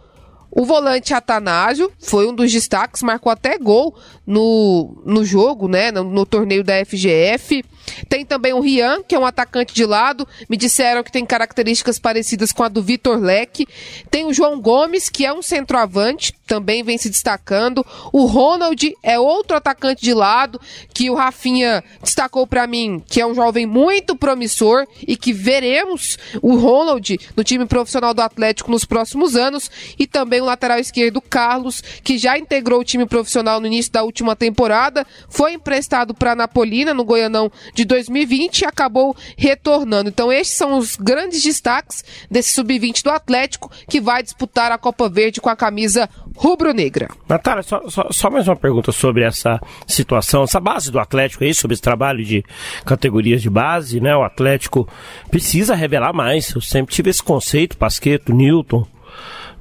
O volante Atanásio foi um dos destaques, marcou até gol no, no jogo, né? No, no, torneio da FGF. Tem também o Rian, que é um atacante de lado. Me disseram que tem características parecidas com a do Vitor Leque. Tem o João Gomes, que é um centroavante, também vem se destacando. O Ronald é outro atacante de lado, que o Rafinha destacou para mim, que é um jovem muito promissor e que veremos o Ronald no time profissional do Atlético nos próximos anos. E também o lateral esquerdo, Carlos, que já integrou o time profissional no início da última temporada, foi emprestado para Napolina no Goianão de 2020 e acabou retornando. Então, estes são os grandes destaques desse sub-20 do Atlético que vai disputar a Copa Verde com a camisa rubro-negra. Natália, só, só, só, mais uma pergunta sobre essa situação, essa base do Atlético aí, sobre esse trabalho de categorias de base, né? O Atlético precisa revelar mais. Eu sempre tive esse conceito, Pasqueto, Newton,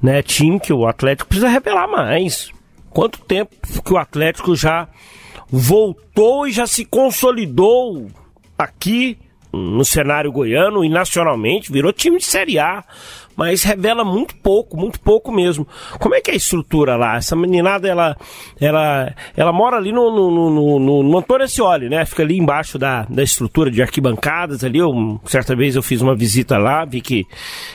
né? Tim, que o Atlético precisa revelar mais. Quanto tempo que o Atlético já voltou e já se consolidou aqui no cenário goiano e nacionalmente, virou time de Série A mas revela muito pouco, muito pouco mesmo. Como é que é a estrutura lá? Essa meninada, ela, ela, ela mora ali no, no, no, no, no Antônio Ascioli, né? Fica ali embaixo da, da estrutura de arquibancadas ali. Eu, certa vez eu fiz uma visita lá, vi que,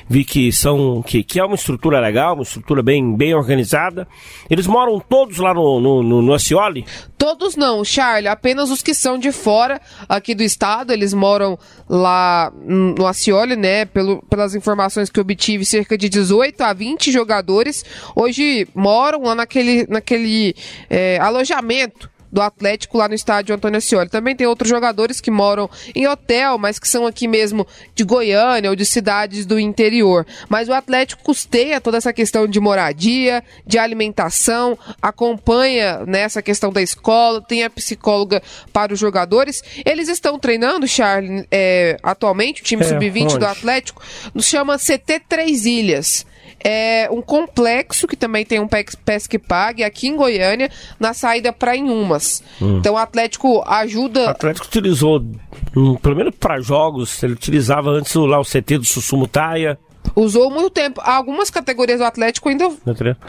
vi que são, que, que é uma estrutura legal, uma estrutura bem, bem organizada. Eles moram todos lá no, no, no, no Ascioli? Todos não, Charlie, apenas os que são de fora aqui do estado, eles moram lá no Ascioli, né? Pelo, pelas informações que eu obtive tive cerca de 18 a 20 jogadores, hoje moram lá naquele, naquele é, alojamento do Atlético lá no estádio Antônio Ascioli. Também tem outros jogadores que moram em hotel, mas que são aqui mesmo de Goiânia ou de cidades do interior. Mas o Atlético custeia toda essa questão de moradia, de alimentação, acompanha nessa né, questão da escola, tem a psicóloga para os jogadores. Eles estão treinando, Charles, é, atualmente, o time é, sub-20 do Atlético, nos chama CT Três Ilhas é um complexo que também tem um pesque pague aqui em Goiânia, na saída para Inhumas. Hum. Então o Atlético ajuda. O Atlético utilizou, pelo menos para jogos, ele utilizava antes lá o CT do Sussumutaia. Usou muito tempo. Algumas categorias do Atlético ainda,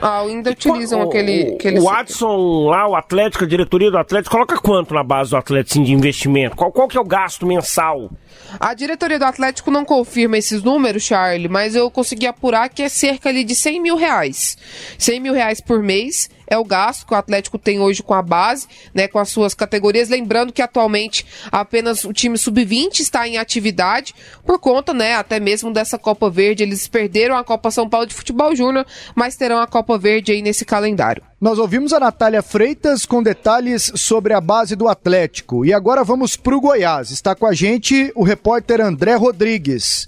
ah, ainda utilizam o, aquele, aquele. O Adson lá, o Atlético, a diretoria do Atlético, coloca quanto na base do Atlético de investimento? Qual, qual que é o gasto mensal? A diretoria do Atlético não confirma esses números, Charlie, mas eu consegui apurar que é cerca ali de 100 mil reais. 100 mil reais por mês é o gasto que o Atlético tem hoje com a base, né, com as suas categorias. Lembrando que atualmente apenas o time sub-20 está em atividade por conta, né, até mesmo dessa Copa Verde. Eles perderam a Copa São Paulo de Futebol Júnior, mas terão a Copa Verde aí nesse calendário. Nós ouvimos a Natália Freitas com detalhes sobre a base do Atlético. E agora vamos para o Goiás. Está com a gente o repórter André Rodrigues.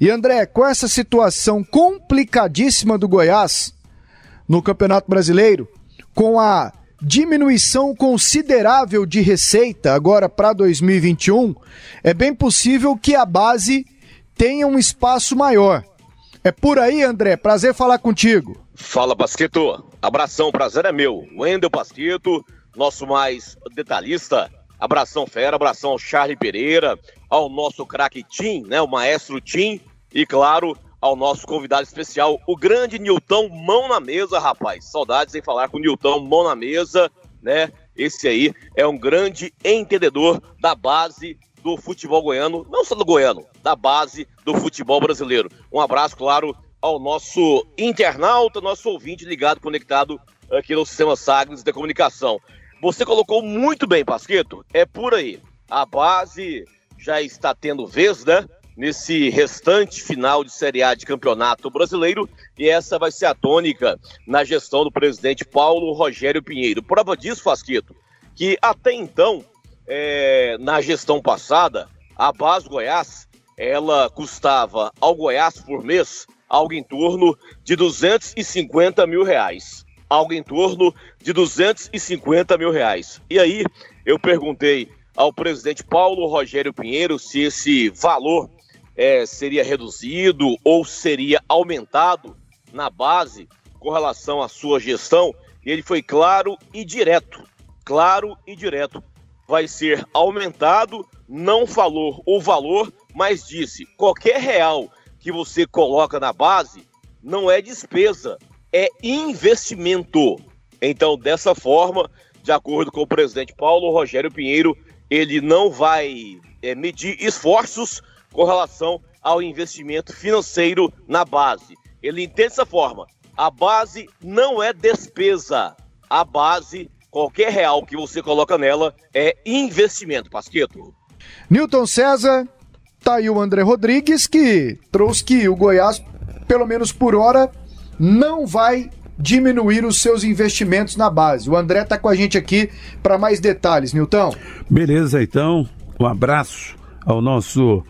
E André, com essa situação complicadíssima do Goiás, no Campeonato Brasileiro, com a diminuição considerável de receita agora para 2021, é bem possível que a base tenha um espaço maior. É por aí, André. Prazer falar contigo. Fala, Basqueto. Abração, prazer é meu. Wendel Basqueto, nosso mais detalhista. Abração, fera. Abração ao Charlie Pereira, ao nosso craque Tim, né? O maestro Tim. E, claro, ao nosso convidado especial, o grande Nilton Mão na Mesa, rapaz. Saudades em falar com o Nilton Mão na Mesa, né? Esse aí é um grande entendedor da base do futebol goiano, não só do goiano, da base do futebol brasileiro. Um abraço, claro, ao nosso internauta, nosso ouvinte ligado, conectado aqui no Sistema Sagres da Comunicação. Você colocou muito bem, Pasqueto, é por aí. A base já está tendo vez, né? Nesse restante final de Série A de Campeonato Brasileiro, e essa vai ser a tônica na gestão do presidente Paulo Rogério Pinheiro. Prova disso, Fasquito, que até então, é, na gestão passada, a base Goiás, ela custava ao Goiás por mês algo em torno de 250 mil reais. Algo em torno de 250 mil reais. E aí, eu perguntei ao presidente Paulo Rogério Pinheiro se esse valor é, seria reduzido ou seria aumentado na base com relação à sua gestão. E ele foi claro e direto. Claro e direto. Vai ser aumentado, não falou o valor, mas disse: qualquer real que você coloca na base não é despesa, é investimento. Então, dessa forma, de acordo com o presidente Paulo Rogério Pinheiro, ele não vai é, medir esforços com relação ao investimento financeiro na base. Ele entende dessa forma: a base não é despesa, a base, qualquer real que você coloca nela, é investimento, Pasqueto. Newton César, tá aí o André Rodrigues que trouxe que o Goiás, pelo menos por hora, não vai diminuir os seus investimentos na base. O André está com a gente aqui para mais detalhes, Nilton. Beleza, então, um abraço ao nosso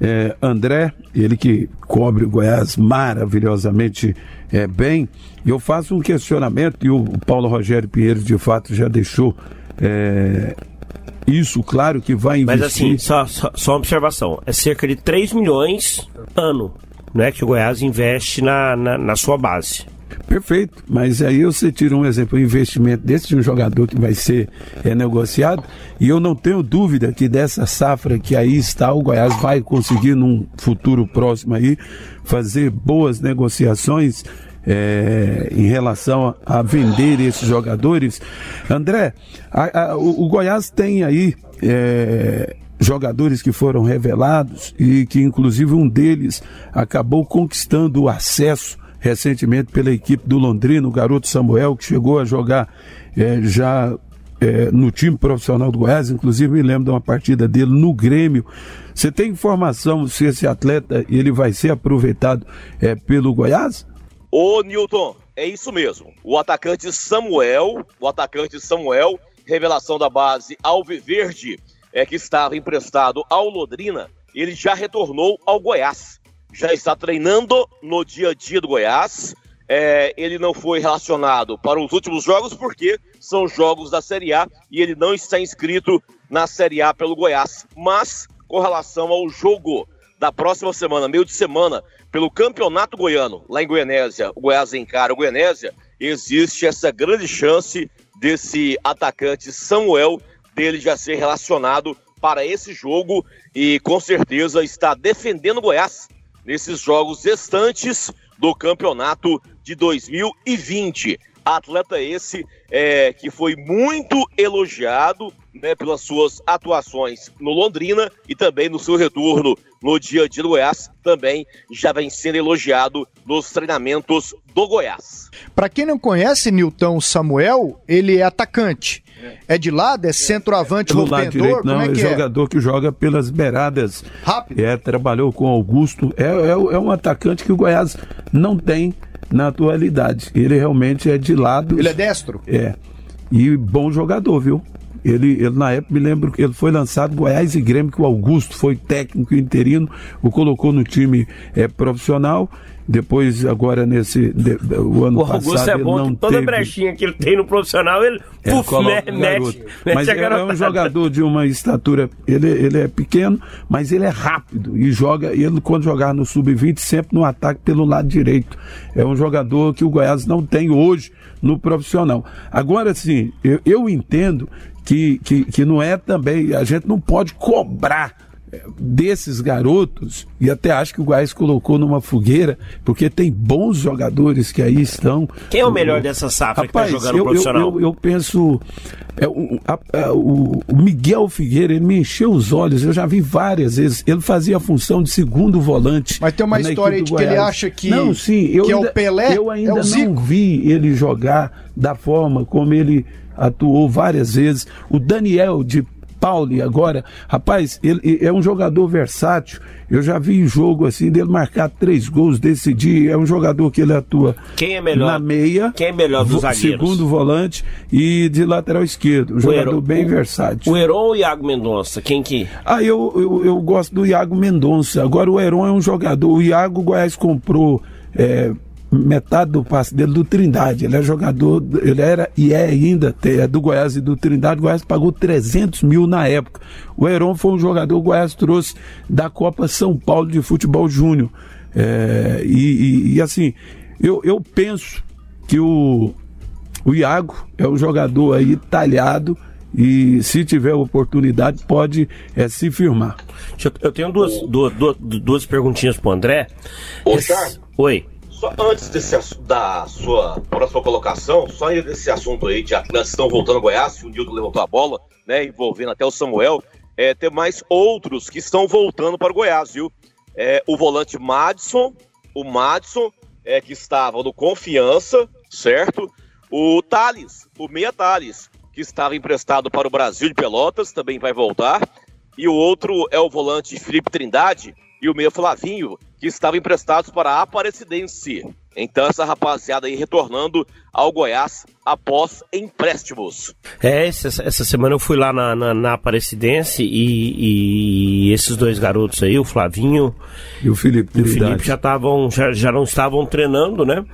é, André, ele que cobre o Goiás maravilhosamente é, bem. Eu faço um questionamento e o Paulo Rogério Pinheiro, de fato, já deixou. É, isso, claro que vai investir. Mas assim, só, só, só uma observação: é cerca de 3 milhões ano né, que o Goiás investe na, na, na sua base. Perfeito, mas aí você tira um exemplo, um investimento desse de um jogador que vai ser é, negociado, e eu não tenho dúvida que dessa safra que aí está, o Goiás vai conseguir num futuro próximo aí fazer boas negociações é, em relação a, a, vender esses jogadores. André, a, a, o, o, Goiás tem aí é, jogadores que foram revelados e que inclusive um deles acabou conquistando o acesso recentemente pela equipe do Londrina, o garoto Samuel, que chegou a jogar é, já é, no time profissional do Goiás, inclusive me lembro de uma partida dele no Grêmio. Você tem informação se esse atleta ele vai ser aproveitado é, pelo Goiás? Ô Newton, é isso mesmo. O atacante Samuel, o atacante Samuel, revelação da base Alviverde, é que estava emprestado ao Londrina, ele já retornou ao Goiás já está treinando no dia a dia do Goiás. É, ele não foi relacionado para os últimos jogos porque são jogos da Série A e ele não está inscrito na Série A pelo Goiás. Mas com relação ao jogo da próxima semana, meio de semana, pelo Campeonato Goiano, lá em Goianésia, o Goiás encara o Goianésia, existe essa grande chance desse atacante Samuel dele já ser relacionado para esse jogo e com certeza está defendendo o Goiás nesses jogos restantes do campeonato de 2020. Atleta esse é, que foi muito elogiado né, pelas suas atuações no Londrina e também no seu retorno no dia do Goiás, também já vem sendo elogiado nos treinamentos do Goiás. Para quem não conhece Nilton Samuel, ele é atacante. É de lado, é centroavante é rompedor? Direito, não, é, é, jogador é? que joga pelas beiradas. Rápido. É, trabalhou com Augusto. É, é, é um atacante que o Goiás não tem na atualidade. Ele realmente é de lado. Ele é destro? É. E bom jogador, viu? Ele, ele, na época, me lembro que ele foi lançado Goiás e Grêmio, que o Augusto foi técnico interino, o colocou no time é, profissional depois, agora nesse de, o ano o passado. Augusto é bom que toda teve... brechinha que ele tem no profissional, ele é, puf, mete, mete, Mas é, é um jogador de uma estatura, ele, ele é pequeno, mas ele é rápido e joga, ele quando jogar no sub-20, sempre no ataque pelo lado direito. É um jogador que o Goiás não tem hoje no profissional. Agora sim, eu, eu entendo que, que, que não é também, a gente não pode cobrar desses garotos, e até acho que o Goiás colocou numa fogueira, porque tem bons jogadores que aí estão. Quem é o melhor dessa safra Rapaz, que está jogando eu, profissional? Eu, eu, eu penso. É, o, a, a, o, Miguel Figueira, ele me encheu os olhos, eu já vi várias vezes. Ele fazia a função de segundo volante. Mas tem uma história de que ele acha que, não, sim, eu que ainda, é o Pelé. Eu ainda é não vi ele jogar da forma como ele atuou várias vezes. O Daniel de Pauli agora, rapaz, ele é um jogador versátil. Eu já vi em jogo assim dele marcar três gols, decidir. É um jogador que ele atua Quem é melhor? na meia. Quem é melhor dos zagueiros? Segundo volante e de lateral esquerdo. Um jogador Heron- bem o- versátil. O Heron ou o Iago Mendonça? Quem que. Ah, eu, eu, eu gosto do Iago Mendonça. Agora o Heron é um jogador. O Iago o Goiás comprou é, metade do passe dele do Trindade. Ele é jogador, ele era e é ainda é do Goiás e do Trindade. O Goiás pagou 300 mil na época. O Heron foi um jogador que o Goiás trouxe da Copa São Paulo de Futebol Júnior. É, e, e- e, assim, eu, eu penso que o, o Iago é um jogador aí talhado e se tiver oportunidade pode é, se firmar. Eu tenho duas, duas, duas, duas perguntinhas pro André. Ô, Esse- Charles. Oi. Só antes desse, da sua próxima colocação, só desse assunto aí de atletas estão voltando ao Goiás, o Nildo levantou a bola, né, envolvendo até o Samuel, é, tem mais outros que estão voltando para o Goiás, viu? É, o volante Madison, o Madison, é, que estava no Confiança, certo? O Thales, o Meia Thales, que estava emprestado para o Brasil de Pelotas, também vai voltar. E o outro é o volante Felipe Trindade e o meia Flavinho, que estavam emprestados para a Aparecidense. Então, essa rapaziada aí retornando ao Goiás após empréstimos. É, essa, essa semana eu fui lá na, na, na Aparecidense e, e esses dois garotos aí, o Flavinho E o Felipe e o. Felipe já estavam já, já não estavam treinando, né?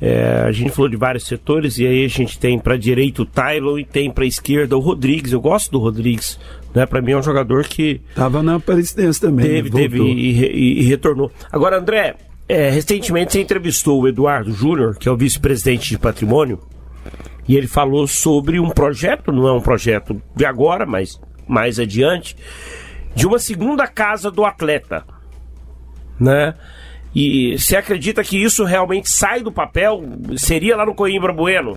É, a gente falou de vários setores e aí a gente tem para direita o Tylon e tem para esquerda o Rodrigues. Eu gosto do Rodrigues, né? Para mim é um jogador que Tava na Aparecidense também. teve, né? teve e, e- e retornou. Agora, André, é, recentemente você entrevistou o Eduardo Júnior, que é o vice-presidente de patrimônio, e ele falou sobre um projeto, não é um projeto de agora, mas mais adiante, de uma segunda casa do atleta, né? E você acredita que isso realmente sai do papel? Seria lá no Coimbra Bueno?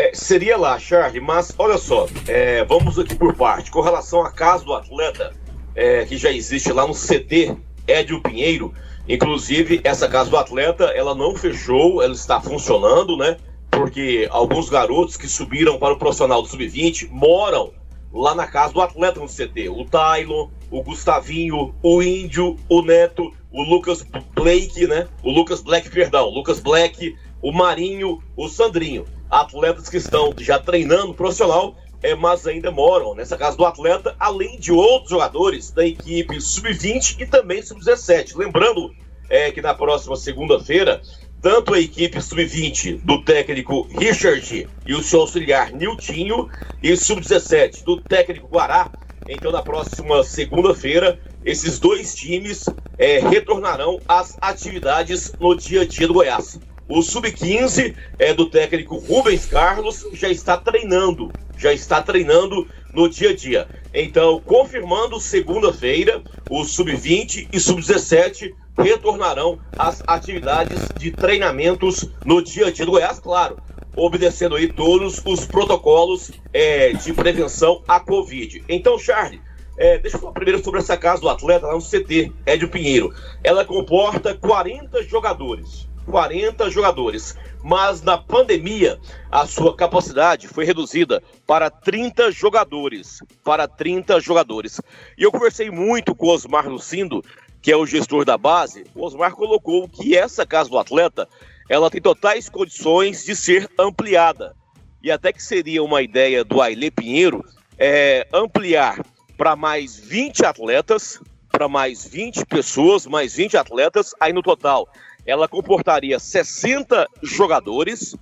É, seria lá, Charlie, mas olha só, é, vamos aqui por parte. Com relação à casa do atleta, é, que já existe lá no CT Édio Pinheiro, inclusive essa casa do atleta, ela não fechou, ela está funcionando, né? Porque alguns garotos que subiram para o profissional do Sub-20 moram lá na casa do atleta no CT. O Tylon, o Gustavinho, o Índio, o Neto, o Lucas Blake, né? O Lucas Black, perdão, o Lucas Black, o Marinho, o Sandrinho. Atletas que estão já treinando profissional, é, mas ainda moram nessa casa do atleta, além de outros jogadores da equipe Sub-20 e também Sub-17. Lembrando é, que na próxima segunda-feira, tanto a equipe Sub-20 do técnico Richard e o seu auxiliar Niltinho, e Sub-17 do técnico Guará, então na próxima segunda-feira, esses dois times é, retornarão às atividades no dia a dia do Goiás. O Sub-15 é do técnico Rubens Carlos, já está treinando, já está treinando no dia a dia. Então, confirmando segunda-feira, o Sub-20 e Sub-17 retornarão às atividades de treinamentos no dia a dia do Goiás, claro, obedecendo aí todos os protocolos é, de prevenção à Covid. Então, Charlie, é, deixa eu falar primeiro sobre essa casa do atleta lá no CT, Édio Pinheiro. Ela comporta 40 jogadores. 40 jogadores. Mas na pandemia, a sua capacidade foi reduzida para 30 jogadores. Para 30 jogadores. E eu conversei muito com o Osmar Lucindo, que é o gestor da base. O Osmar colocou que essa casa do atleta ela tem totais condições de ser ampliada. E até que seria uma ideia do Aile Pinheiro é, ampliar para mais 20 atletas, para mais 20 pessoas, mais 20 atletas, aí no total ela comportaria 60 jogadores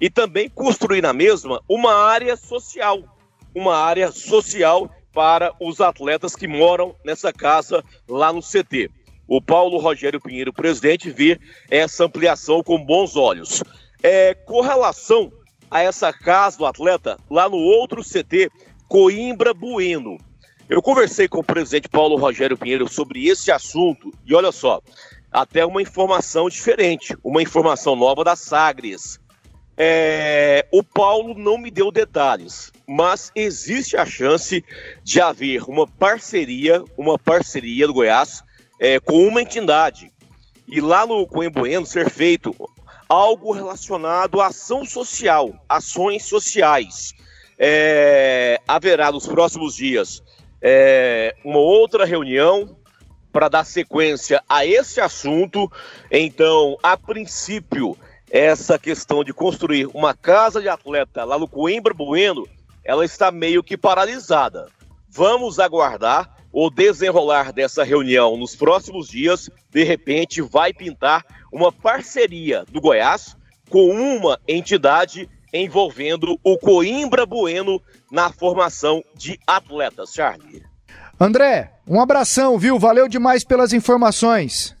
e também construir na mesma uma área social, uma área social para os atletas que moram nessa casa lá no CT. O Paulo Rogério Pinheiro, presidente, vê essa ampliação com bons olhos. É, com relação a essa casa do atleta, lá no outro CT, Coimbra Bueno. Eu conversei com o presidente Paulo Rogério Pinheiro sobre esse assunto e olha só, até uma informação diferente, uma informação nova da Sagres. É, o Paulo não me deu detalhes, mas existe a chance de haver uma parceria, uma parceria do Goiás é, com uma entidade e lá no Coimboeno ser feito algo relacionado à ação social, ações sociais. É, haverá nos próximos dias é, uma outra reunião para dar sequência a esse assunto. Então, a princípio, essa questão de construir uma casa de atleta lá no Coimbra Bueno, ela está meio que paralisada. Vamos aguardar o desenrolar dessa reunião nos próximos dias, de repente vai pintar uma parceria do Goiás com uma entidade envolvendo o Coimbra Bueno na formação de atletas, Charlie. André, um abração, viu? Valeu demais pelas informações.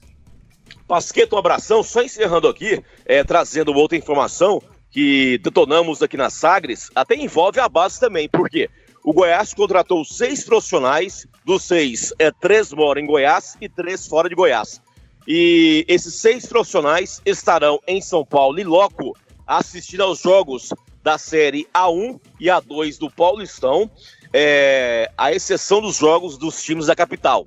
Pasqueto, um abração. Só encerrando aqui, é, trazendo outra informação que detonamos aqui na Sagres, até envolve a base também, por quê? O Goiás contratou seis profissionais, dos seis, é, três moram em Goiás e três fora de Goiás. E esses seis profissionais estarão em São Paulo e loco assistindo aos jogos da série A1 e A2 do Paulistão, é, à exceção dos jogos dos times da capital,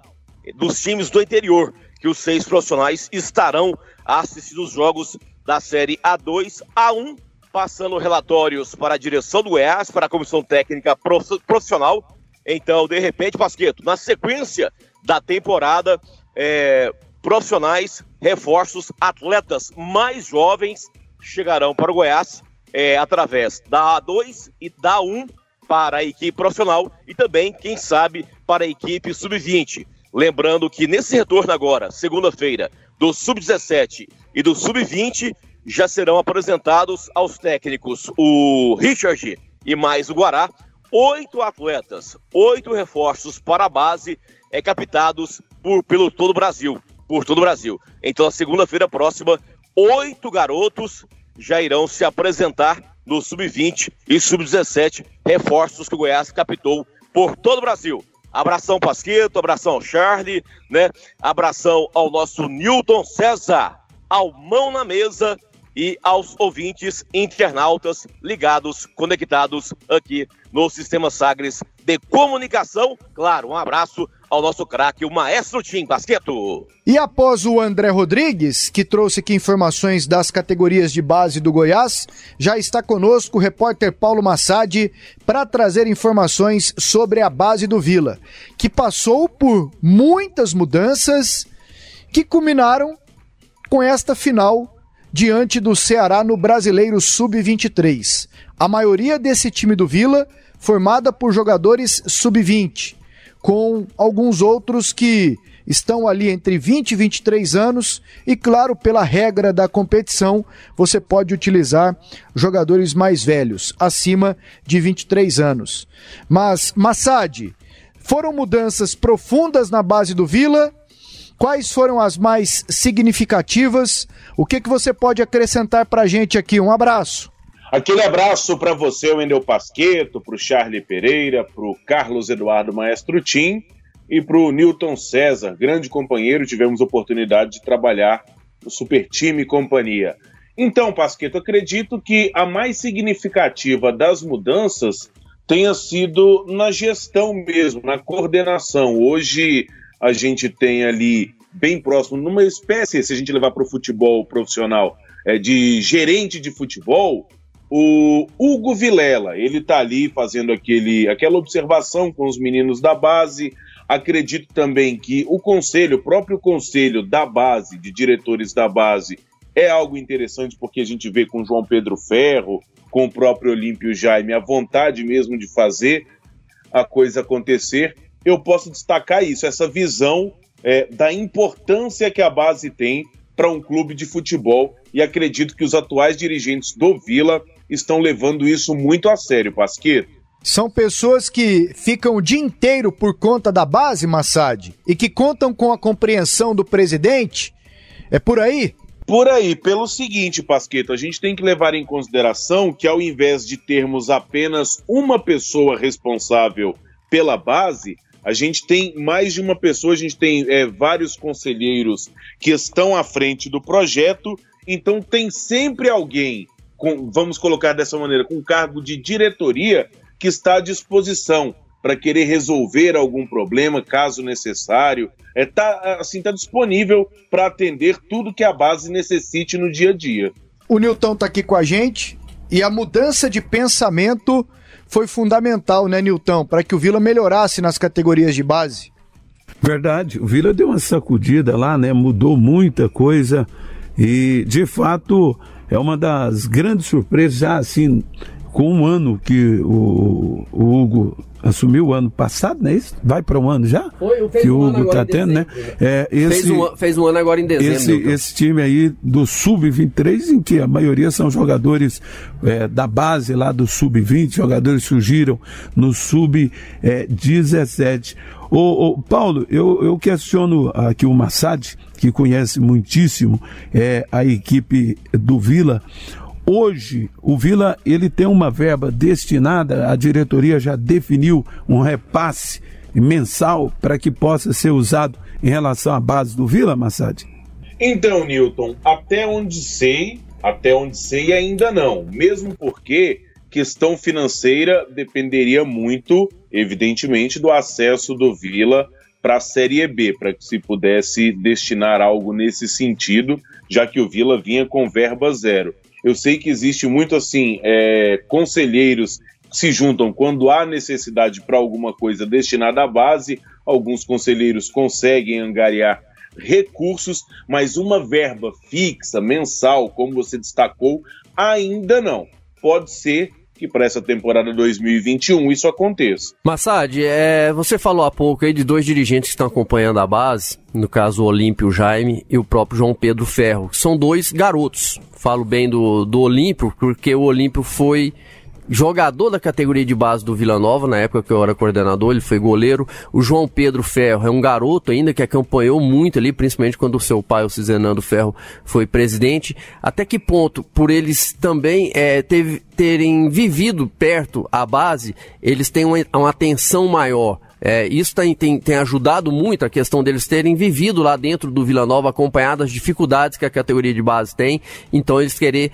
dos times do interior, que os seis profissionais estarão assistindo os jogos da série A2, A1 passando relatórios para a direção do Goiás, para a comissão técnica profissional. Então, de repente, Pasqueto, na sequência da temporada, é, profissionais, reforços, atletas mais jovens chegarão para o Goiás é, através da A2 e da A1 para a equipe profissional e também, quem sabe, para a equipe sub-20. Lembrando que nesse retorno agora, segunda-feira, do sub-17 e do sub-20, já serão apresentados aos técnicos o Richard e mais o Guará, oito atletas, oito reforços para a base, é, captados por, pelo todo o Brasil, por todo o Brasil. Então, na segunda-feira próxima, oito garotos já irão se apresentar no Sub-20 e Sub-17, reforços que o Goiás captou por todo o Brasil. Abração Pasqueto, abração ao Charlie, né? Abração ao nosso Newton César, ao mão na mesa e aos ouvintes internautas ligados, conectados aqui no Sistema Sagres de Comunicação. Claro, um abraço ao nosso craque, o Maestro Tim Basqueto. E após o André Rodrigues, que trouxe aqui informações das categorias de base do Goiás, já está conosco o repórter Paulo Massad para trazer informações sobre a base do Vila, que passou por muitas mudanças que culminaram com esta final diante do Ceará no Brasileiro Sub-23. A maioria desse time do Vila formada por jogadores sub-20, com alguns outros que estão ali entre 20 e 23 anos e, claro, pela regra da competição, você pode utilizar jogadores mais velhos, acima de 23 anos. Mas, Massad, foram mudanças profundas na base do Vila Quais foram as mais significativas? O que, que você pode acrescentar para a gente aqui? Um abraço. Aquele abraço para você, Wendel Pasqueto, para o Charlie Pereira, para o Carlos Eduardo Maestro Tim e para o Newton César, grande companheiro. Tivemos oportunidade de trabalhar no Super Time Companhia. Então, Pasqueto, acredito que a mais significativa das mudanças tenha sido na gestão mesmo, na coordenação. Hoje a gente tem ali bem próximo, numa espécie, se a gente levar para o futebol profissional, é, de gerente de futebol, o Hugo Vilela. Ele está ali fazendo aquele, aquela observação com os meninos da base. Acredito também que o conselho, o próprio conselho da base, de diretores da base, é algo interessante porque a gente vê com João Pedro Ferro, com o próprio Olímpio Jaime, a vontade mesmo de fazer a coisa acontecer eu posso destacar isso, essa visão é, da importância que a base tem para um clube de futebol e acredito que os atuais dirigentes do Vila estão levando isso muito a sério, Pasqueto. São pessoas que ficam o dia inteiro por conta da base, Massad, e que contam com a compreensão do presidente? É por aí? Por aí, pelo seguinte, Pasqueto, a gente tem que levar em consideração que ao invés de termos apenas uma pessoa responsável pela base, A gente tem mais de uma pessoa, a gente tem é, vários conselheiros que estão à frente do projeto, então tem sempre alguém, com, vamos colocar dessa maneira, com cargo de diretoria que está à disposição para querer resolver algum problema, caso necessário. É, tá, assim, tá disponível para atender tudo que a base necessite no dia a dia. O Nilton está aqui com a gente e a mudança de pensamento foi fundamental, né, Nilton, para que o Vila melhorasse nas categorias de base. Verdade, o Vila deu uma sacudida lá, né? Mudou muita coisa e, de fato, é uma das grandes surpresas, já assim, com um ano que o, o Hugo assumiu o ano passado, né? Isso vai para um ano já? Foi, que o Hugo está tendo, né? É, esse, fez, um, fez um ano agora em dezembro. Esse, esse time aí do Sub-23, em que a maioria são jogadores é, da base lá do Sub-20, jogadores surgiram no Sub-17. Ô, ô, Paulo, eu, eu questiono aqui o Massad, que conhece muitíssimo é, a equipe do Vila. Hoje, o Vila ele tem uma verba destinada, a diretoria já definiu um repasse mensal para que possa ser usado em relação à base do Vila, Massad? Então, Newton, até onde sei, até onde sei ainda não. Mesmo porque questão financeira dependeria muito, evidentemente, do acesso do Vila para a Série B, para que se pudesse destinar algo nesse sentido, já que o Vila vinha com verba zero. Eu sei que existe muito assim, é, conselheiros se juntam quando há necessidade para alguma coisa destinada à base. Alguns conselheiros conseguem angariar recursos, mas uma verba fixa, mensal, como você destacou, ainda não. Pode ser que para essa temporada 2021 isso aconteça. Massad, é, você falou há pouco aí de dois dirigentes que estão acompanhando a base, no caso o Olímpio Jaime e o próprio João Pedro Ferro, são dois garotos. Falo bem do, do Olímpio, porque o Olímpio foi jogador da categoria de base do Vila Nova, na época que eu era coordenador, ele foi goleiro. O João Pedro Ferro é um garoto ainda que acompanhou muito ali, principalmente quando o seu pai, o Cizenando Ferro, foi presidente. Até que ponto, por eles também é, teve, terem vivido perto a base, eles têm uma, uma atenção maior é, isso tem, tem, tem, ajudado muito a questão deles terem vivido lá dentro do Vila Nova, acompanhado as dificuldades que a categoria de base tem. Então eles querer,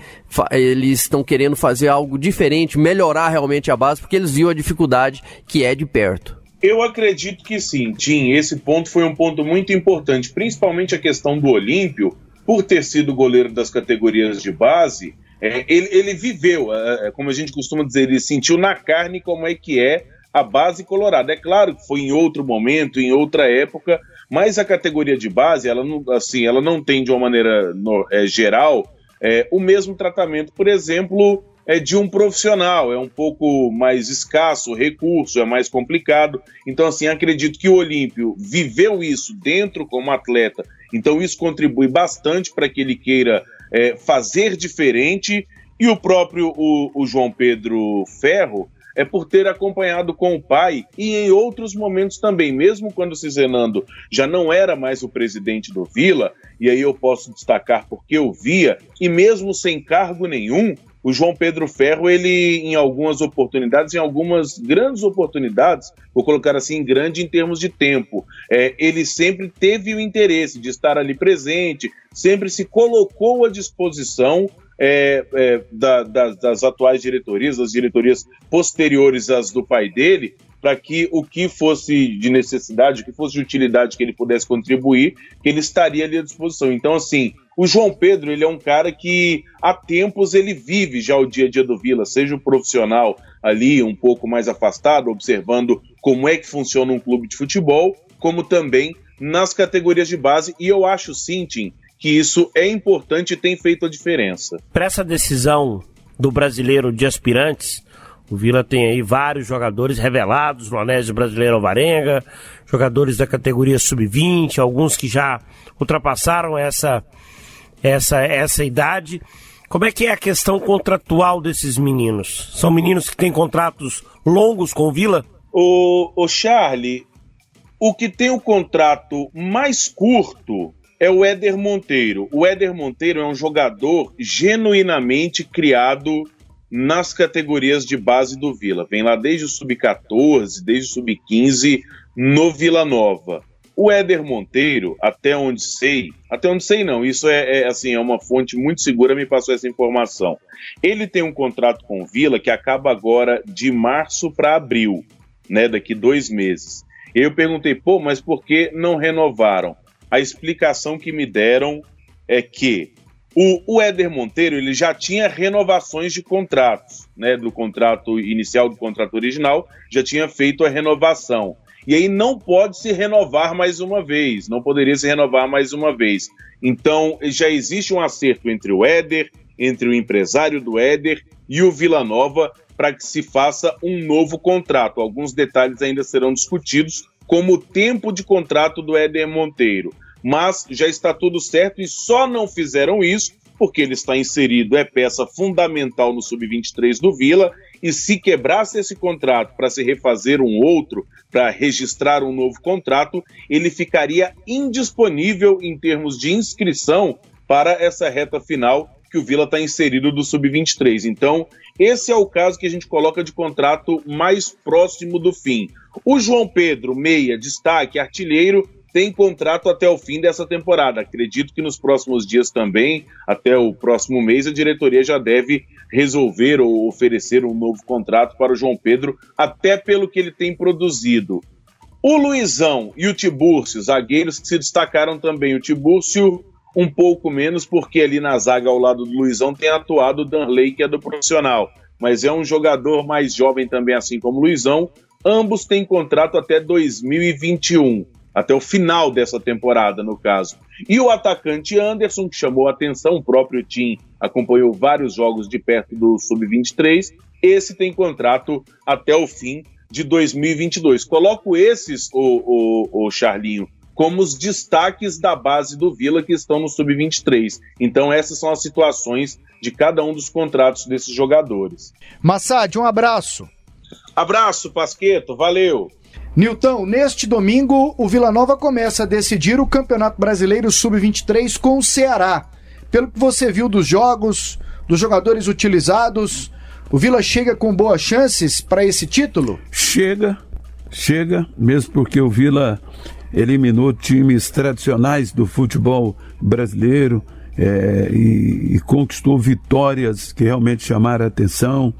eles estão querendo fazer algo diferente, melhorar realmente a base, porque eles viram a dificuldade que é de perto. Eu acredito que sim, Tim. Esse ponto foi um ponto muito importante, principalmente a questão do Olímpio, por ter sido goleiro das categorias de base. É, ele, ele, viveu, é, é como a gente costuma dizer, ele sentiu na carne como é que é a base colorada. É claro que foi em outro momento, em outra época, mas a categoria de base, ela não, assim, ela não tem de uma maneira no, é, geral é, o mesmo tratamento, por exemplo, é de um profissional, é um pouco mais escasso o recurso, é mais complicado. Então, assim, acredito que o Olímpio viveu isso dentro como atleta, então isso contribui bastante para que ele queira é, fazer diferente. E o próprio o, o João Pedro Ferro, é por ter acompanhado com o pai e em outros momentos também, mesmo quando Cizenando já não era mais o presidente do Vila, e aí eu posso destacar porque eu via, e mesmo sem cargo nenhum, o João Pedro Ferro, ele em algumas oportunidades, em algumas grandes oportunidades, vou colocar assim, grande em termos de tempo, é, ele sempre teve o interesse de estar ali presente, sempre se colocou à disposição é, é, da, das, das atuais diretorias, das diretorias posteriores às do pai dele, para que o que fosse de necessidade, o que fosse de utilidade que ele pudesse contribuir, que ele estaria ali à disposição. Então, assim, o João Pedro, ele é um cara que há tempos ele vive já o dia a dia do Vila, seja o profissional ali um pouco mais afastado, observando como é que funciona um clube de futebol, como também nas categorias de base. E eu acho sim, Tim, que isso é importante e tem feito a diferença. Para essa decisão do brasileiro de aspirantes, o Vila tem aí vários jogadores revelados no Anésio Brasileiro Alvarenga, jogadores da categoria sub-20, alguns que já ultrapassaram essa, essa, essa idade. Como é que é a questão contratual desses meninos? São meninos que têm contratos longos com o Vila? O, o Charlie, o que tem o contrato mais curto é o Éder Monteiro. O Éder Monteiro é um jogador genuinamente criado nas categorias de base do Vila. Vem lá desde o sub-14, desde o sub-15 no Vila Nova. O Éder Monteiro, até onde sei, até onde sei não, isso é, é, assim, é uma fonte muito segura, me passou essa informação. Ele tem um contrato com o Vila que acaba agora de março para abril, né, daqui dois meses. Eu perguntei, pô, mas por que não renovaram? A explicação que me deram é que o, o Éder Monteiro ele já tinha renovações de contratos, né, do contrato inicial, do contrato original, já tinha feito a renovação e aí não pode se renovar mais uma vez, não poderia se renovar mais uma vez. Então já existe um acerto entre o Éder, entre o empresário do Éder e o Vila Nova para que se faça um novo contrato. Alguns detalhes ainda serão discutidos, como o tempo de contrato do Éder Monteiro. Mas já está tudo certo e só não fizeram isso porque ele está inserido, é peça fundamental no Sub-23 do Vila e se quebrasse esse contrato para se refazer um outro, para registrar um novo contrato, ele ficaria indisponível em termos de inscrição para essa reta final que o Vila está inserido do Sub-23. Então, esse é o caso que a gente coloca de contrato mais próximo do fim. O João Pedro, meia, destaque, artilheiro, tem contrato até o fim dessa temporada. Acredito que nos próximos dias também, até o próximo mês, a diretoria já deve resolver ou oferecer um novo contrato para o João Pedro, até pelo que ele tem produzido. O Luizão e o Tibúrcio, zagueiros que se destacaram também. O Tibúrcio um pouco menos, porque ali na zaga ao lado do Luizão tem atuado o Danley, que é do profissional. Mas é um jogador mais jovem também, assim como o Luizão. Ambos têm contrato até 2021 até o final dessa temporada, no caso. E o atacante Anderson, que chamou a atenção, o próprio Tim acompanhou vários jogos de perto do Sub-23, esse tem contrato até o fim de 2022. Coloco esses, o, o, o Charlinho, como os destaques da base do Vila que estão no Sub-23. Então, essas são as situações de cada um dos contratos desses jogadores. Massad, um abraço. Abraço, Pasqueto, valeu. Nilton, neste domingo, o Vila Nova começa a decidir o Campeonato Brasileiro Sub-23 com o Ceará. Pelo que você viu dos jogos, dos jogadores utilizados, o Vila chega com boas chances para esse título? Chega, chega, mesmo porque o Vila eliminou times tradicionais do futebol brasileiro é, e, e, conquistou vitórias que realmente chamaram a atenção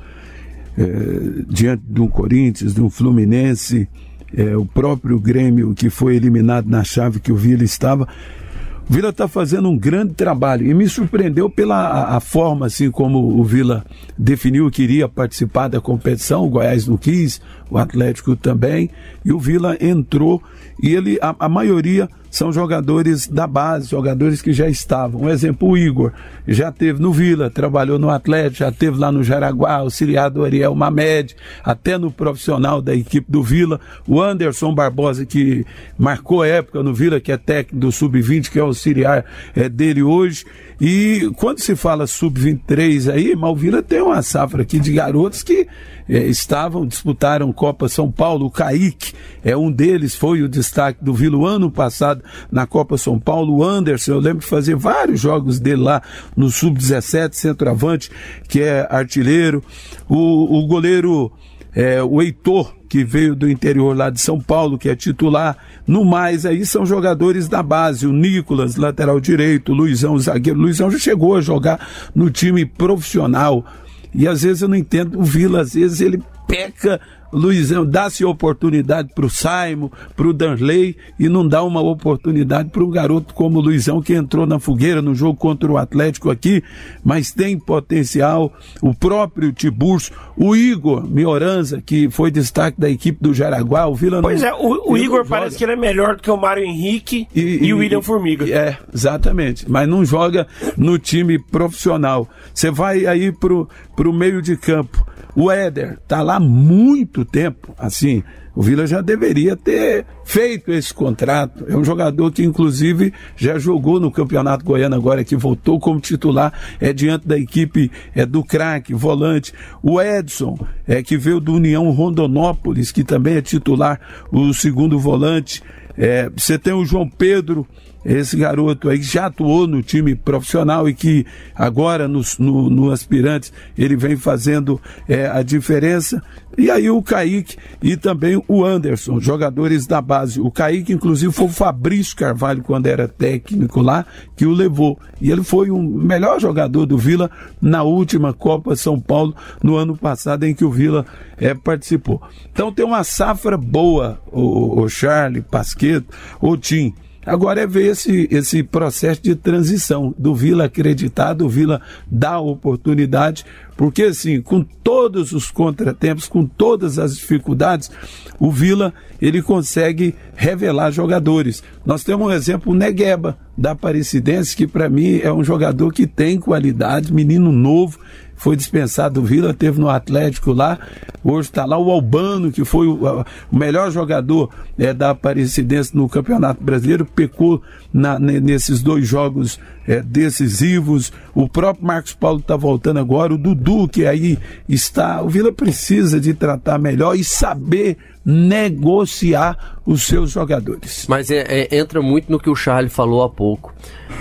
é, diante de um Corinthians, de um Fluminense é, o próprio Grêmio que foi eliminado na chave que o Vila estava. O Vila está fazendo um grande trabalho e me surpreendeu pela a, forma assim como o Vila definiu que iria participar da competição. O Goiás não quis, o Atlético também, e o Vila entrou e ele a, a maioria são jogadores da base, jogadores que já estavam. Um exemplo, o Igor, já teve no Vila, trabalhou no Atlético, já teve lá no Jaraguá, auxiliado do Ariel Mamed, até no profissional da equipe do Vila. O Anderson Barbosa, que marcou época no Vila, que é técnico do Sub-20, que é auxiliar é, dele hoje. E quando se fala Sub-23 aí, Malvila tem uma safra aqui de garotos que é, estavam, disputaram Copa São Paulo. O Kaique é um deles, foi o destaque do Vila ano passado na Copa São Paulo. O Anderson, eu lembro de fazer vários jogos dele lá no Sub-17, centroavante, que é artilheiro. O, o goleiro, é, o Heitor, que veio do interior lá de São Paulo, que é titular. No mais, aí são jogadores da base. O Nicolas, lateral direito, Luizão, zagueiro. Luizão já chegou a jogar no time profissional. E às vezes eu não entendo, o Vila, às vezes ele peca Luizão dá-se oportunidade para o Saimo, para o Danley e não dá uma oportunidade para um garoto como o Luizão que entrou na fogueira no jogo contra o Atlético aqui, mas tem potencial. O próprio Tiburcio, o Igor Mioranza, que foi destaque da equipe do Jaraguá, o Vila Pois não, é, o, o Igor parece que ele é melhor do que o Mário Henrique e, e, e o William Formiga. É, exatamente, mas não joga no time profissional. Você vai aí pro, pro meio de campo. O Éder tá lá muito tempo, assim, o Vila já deveria ter feito esse contrato. É um jogador que, inclusive, já jogou no Campeonato Goiano agora, que voltou como titular, é diante da equipe é do craque, volante. O Edson, é que veio do União Rondonópolis, que também é titular, o segundo volante. É, você tem o João Pedro, esse garoto aí que já atuou no time profissional e que agora no, no, no Aspirantes ele vem fazendo é, a diferença. E aí o Kaique e também o Anderson, jogadores da base. O Kaique, inclusive, foi o Fabrício Carvalho, quando era técnico lá, que o levou. E ele foi o melhor jogador do Vila na última Copa São Paulo, no ano passado, em que o Vila é, participou. Então tem uma safra boa, o, o Charlie, Pasqueto, o Tim. Agora é ver esse, esse processo de transição do Vila acreditar, do Vila dar oportunidade, porque assim, com todos os contratempos, com todas as dificuldades, o Vila ele consegue revelar jogadores. Nós temos um exemplo, o Negueba, da Aparecidense, que para mim é um jogador que tem qualidade, menino novo, foi dispensado do Vila, teve no Atlético lá, hoje está lá o Albano, que foi o, o melhor jogador é, da Aparecidense no Campeonato Brasileiro, pecou na, nesses dois jogos é, decisivos, o próprio Marcos Paulo está voltando agora, o Dudu, que aí está, o Vila precisa de tratar melhor e saber negociar os seus jogadores. Mas é, é, entra muito no que o Charlie falou há pouco.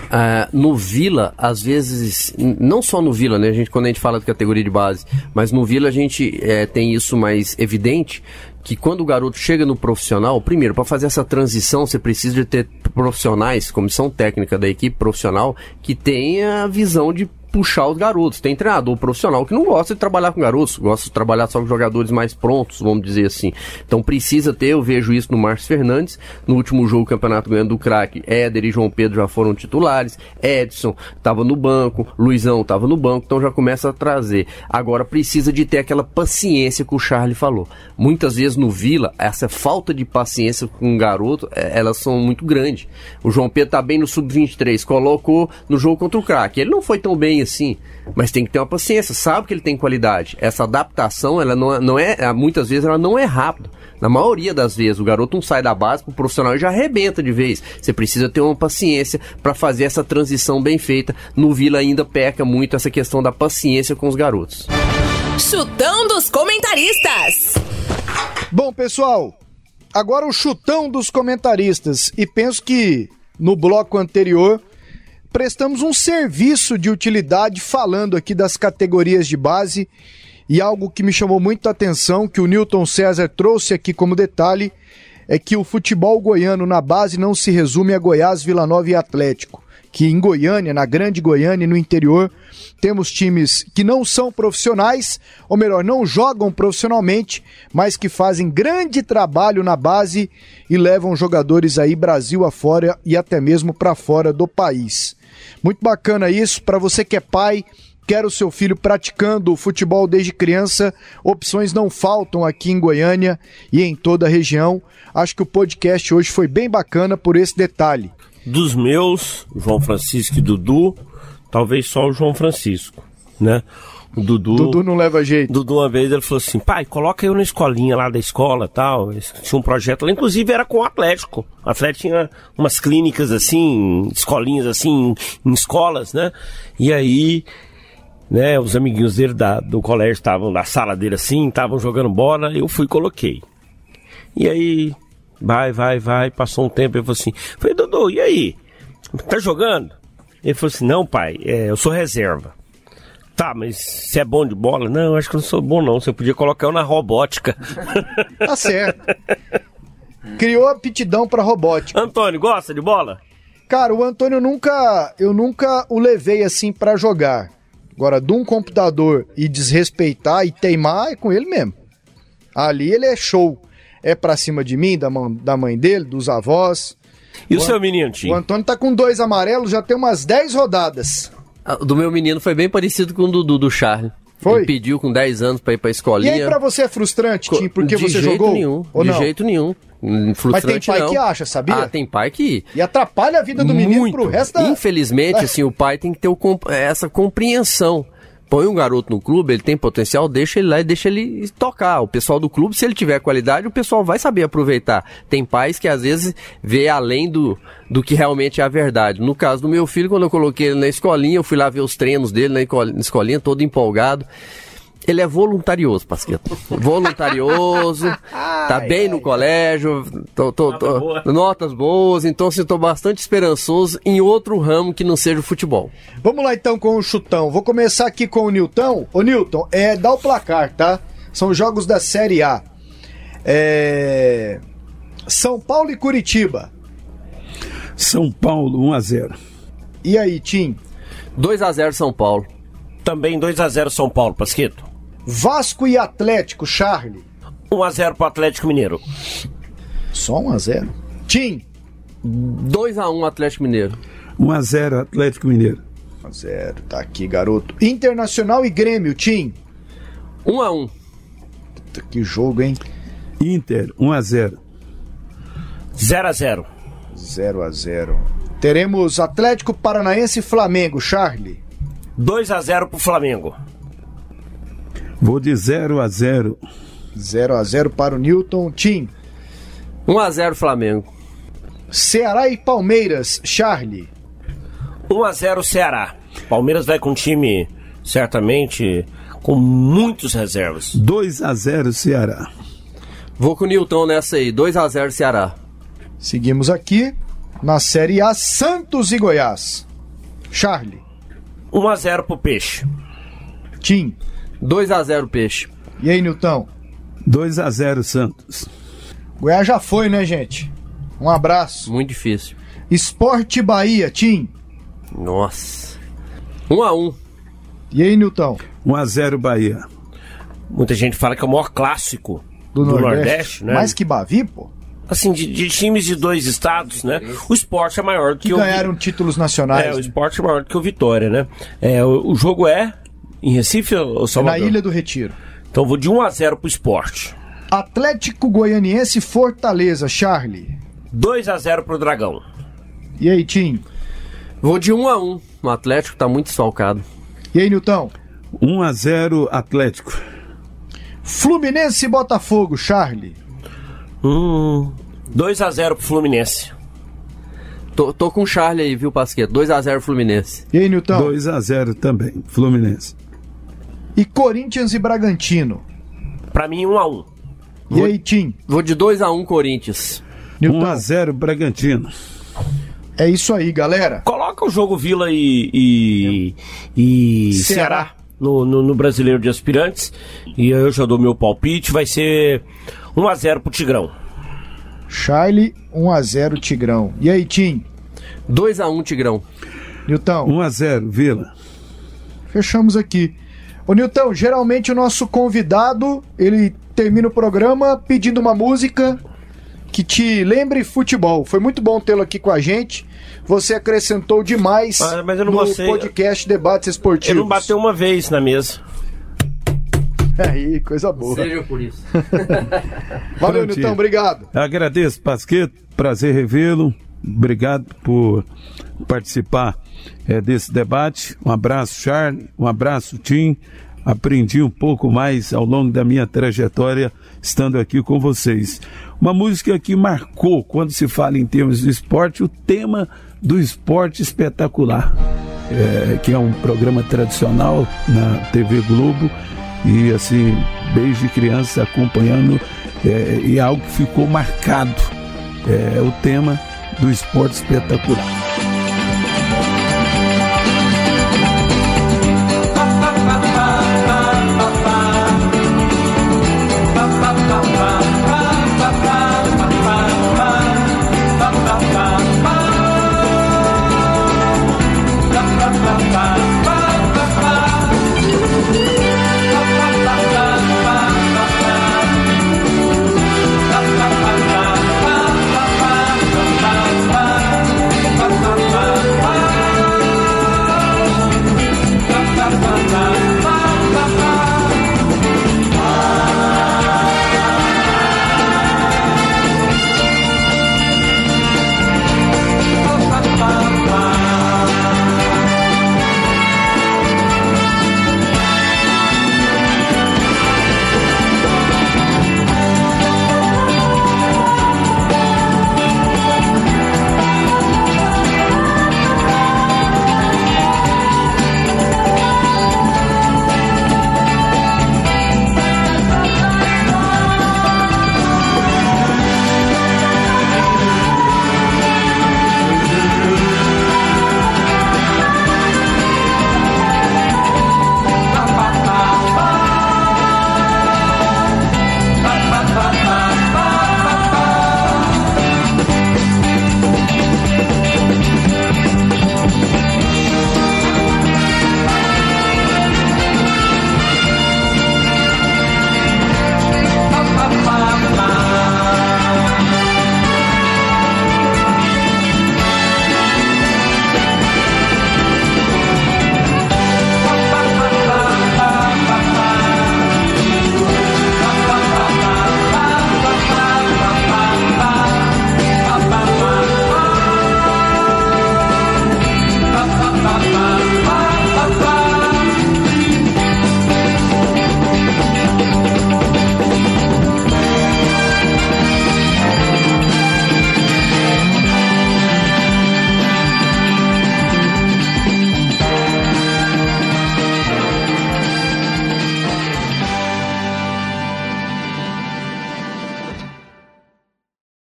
Uh, no Vila, às vezes, não só no Vila, né? A gente, quando a gente fala de categoria de base, mas no Vila a gente é, tem isso mais evidente, que quando o garoto chega no profissional, primeiro, para fazer essa transição, você precisa de ter profissionais, comissão técnica da equipe profissional, que tenha a visão de puxar os garotos. Tem treinador profissional que não gosta de trabalhar com garotos, gosta de trabalhar só com jogadores mais prontos, vamos dizer assim. Então precisa ter, eu vejo isso no Márcio Fernandes. No último jogo, o campeonato ganhando do craque, Éder e João Pedro já foram titulares. Edson estava no banco, Luizão estava no banco, então já começa a trazer. Agora precisa de ter aquela paciência que o Charlie falou. Muitas vezes no Vila, essa falta de paciência com um garoto, é, elas são muito grandes. O João Pedro tá bem no sub-23, colocou no jogo contra o craque. Ele não foi tão bem assim, mas tem que ter uma paciência, sabe que ele tem qualidade. Essa adaptação, ela não, é, não é, muitas vezes ela não é rápida. Na maioria das vezes, o garoto não sai da base pro profissional e já arrebenta de vez. Você precisa ter uma paciência para fazer essa transição bem feita. No Vila ainda peca muito essa questão da paciência com os garotos. Chutão dos comentaristas. Bom, pessoal, agora o chutão dos comentaristas. E penso que no bloco anterior prestamos um serviço de utilidade falando aqui das categorias de base e algo que me chamou muito a atenção, que o Newton César trouxe aqui como detalhe, é que o futebol goiano na base não se resume a Goiás, Vila Nova e Atlético. Que em Goiânia, na grande Goiânia e no interior, temos times que não são profissionais, ou melhor, não jogam profissionalmente, mas que fazem grande trabalho na base e levam jogadores aí Brasil afora e até mesmo para fora do país. Muito bacana isso. Para você que é pai, quer o seu filho praticando futebol desde criança, opções não faltam aqui em Goiânia e em toda a região. Acho que o podcast hoje foi bem bacana por esse detalhe. Dos meus, João Francisco e Dudu, talvez só o João Francisco, né? O Dudu. Dudu não leva jeito. Dudu, uma vez, ele falou assim: pai, coloca eu na escolinha lá da escola tal. Tinha um projeto lá, inclusive era com o Atlético. O Atlético tinha umas clínicas assim, escolinhas assim, em escolas, né? E aí, né, os amiguinhos dele da, do colégio estavam na sala dele assim, estavam jogando bola, eu fui e coloquei. E aí, vai, vai, vai, passou um tempo, ele falou assim: falei, Dudu, e aí? Tá jogando? Ele falou assim: não, pai, é, eu sou reserva. Tá, mas você é bom de bola? Não, acho que eu não sou bom não. Você podia colocar eu na robótica. Tá certo. Criou aptidão para robótica. Antônio, gosta de bola? Cara, o Antônio nunca, eu nunca o levei assim para jogar. Agora, de um computador e desrespeitar e teimar é com ele mesmo. Ali ele é show. É pra cima de mim, da, mãe, da mãe dele, dos avós. E o, o seu menino, Tim? O Antônio tá com dois amarelos, já tem umas 10 rodadas. Ah, do meu menino foi bem parecido com o do, Charlie. Foi? Ele pediu com 10 anos pra ir pra escolinha. E aí pra você é frustrante, Tim, porque de você jeito jogou? Nenhum, ou de não? jeito nenhum. Hum, Mas tem Frustrante pai não. que acha, sabia? Ah, tem pai que... E atrapalha a vida do menino Muito. pro resto da... Infelizmente, assim, o pai tem que ter o comp- essa compreensão. Põe um garoto no clube, ele tem potencial, deixa ele lá e deixa ele tocar. O pessoal do clube, se ele tiver qualidade, o pessoal vai saber aproveitar. Tem pais que às vezes vê além do, do que realmente é a verdade. No caso do meu filho, quando eu coloquei ele na escolinha, eu fui lá ver os treinos dele na escol- na escolinha, todo empolgado. Ele é voluntarioso, Pasqueto. Voluntarioso, tá bem no colégio, tô, tô, tô- boa. notas boas, então assim, tô bastante esperançoso em outro ramo que não seja o futebol. Vamos lá então com o chutão. Vou começar aqui com o Nilton. Ô Nilton, é, dá o placar, tá? São jogos da Série A. É... São Paulo e Curitiba. São Paulo 1 a 0. E aí, Tim? 2 a 0 São Paulo. Também 2 a 0 São Paulo, Pasquito. Vasco e Atlético, Charlie. 1 a 0 pro Atlético Mineiro. Só 1 a 0. Tim. 2 a 1 Atlético Mineiro. 1 a 0 Atlético Mineiro. 1 a 0. Tá aqui, garoto. Internacional e Grêmio, Tim. 1 a 1 Puta, Que jogo, hein? Inter 1 a 0. 0 a 0 0 a 0. Teremos Atlético Paranaense e Flamengo, Charlie. 2 a 0 pro Flamengo. Vou de 0 a 0. 0 a 0 para o Newton. Tim. 1 a 0 Flamengo. Ceará e Palmeiras, Charlie. 1 a 0 Ceará. Palmeiras vai com um time, certamente, com muitos reservas. 2 a 0 Ceará. Vou com o Nilton nessa aí, 2 a 0 Ceará. Seguimos aqui na Série A, Santos e Goiás. Charlie. 1 a 0 pro Peixe. Tim. 2 a 0 Peixe. E aí, Nilton? 2 a 0 Santos. Goiás já foi, né, gente? Um abraço. Muito difícil. Esporte Bahia, Tim. Nossa. 1 a 1 E aí, Nilton? 1 a 0 Bahia. Muita gente fala que é o maior clássico Do, do, Nordeste. Nordeste, né? Mais que Bavi, pô. Assim, de, de times de dois estados, né? O esporte é maior do que, Que o. ganharam títulos nacionais. É, o né? esporte é maior do que o Vitória, né? É, o, o jogo é em Recife ou Na Salvador? Ilha do Retiro. Então vou de 1 a 0 pro esporte. Atlético Goianiense Fortaleza, Charlie. 2 a 0 pro Dragão. E aí, Tim? Vou de 1 a 1 O Atlético tá muito desfalcado. E aí, Nilton? 1 a 0 Atlético. Fluminense Botafogo, Charlie. Hum, 2 a 0 pro Fluminense. Tô, tô com o Charlie aí, viu, Pasqueto? 2 a 0 Fluminense. E aí, Nilton? 2 a 0 também. Fluminense. E Corinthians e Bragantino. Pra mim 1 a 1. E aí, Tim? Vou de 2 a 1 Corinthians. 1 Nilton? a 0 Bragantino. É isso aí, galera. Coloca o jogo Vila e, e, e Ceará. Ceará, no, no, no Brasileiro de Aspirantes. E eu já dou meu palpite. Vai ser 1 a 0 pro Tigrão. Charlie, 1x0 Tigrão. E aí, Tim? 2 a 1 Tigrão. Nilton? 1 a 0 Vila. Fechamos aqui. Ô, Nilton, geralmente o nosso convidado, ele termina o programa pedindo uma música que te lembre futebol. Foi muito bom tê-lo aqui com a gente. Você acrescentou demais Ah, mas eu não no gostei. podcast Debates Esportivos. Ele não bateu uma vez na mesa. Aí, coisa boa. Seja por isso. Valeu. Nilton, obrigado. Agradeço, Pasqueto. Prazer revê-lo. Obrigado por participar eh, desse debate. Um abraço, Charlie. Um abraço, Tim. Aprendi um pouco mais ao longo da minha trajetória estando aqui com vocês. Uma música que marcou, quando se fala em termos de esporte, o tema do esporte espetacular, eh, que é um programa tradicional na TV Globo e assim, desde criança acompanhando, eh, e é algo que ficou marcado é o tema do esporte espetacular.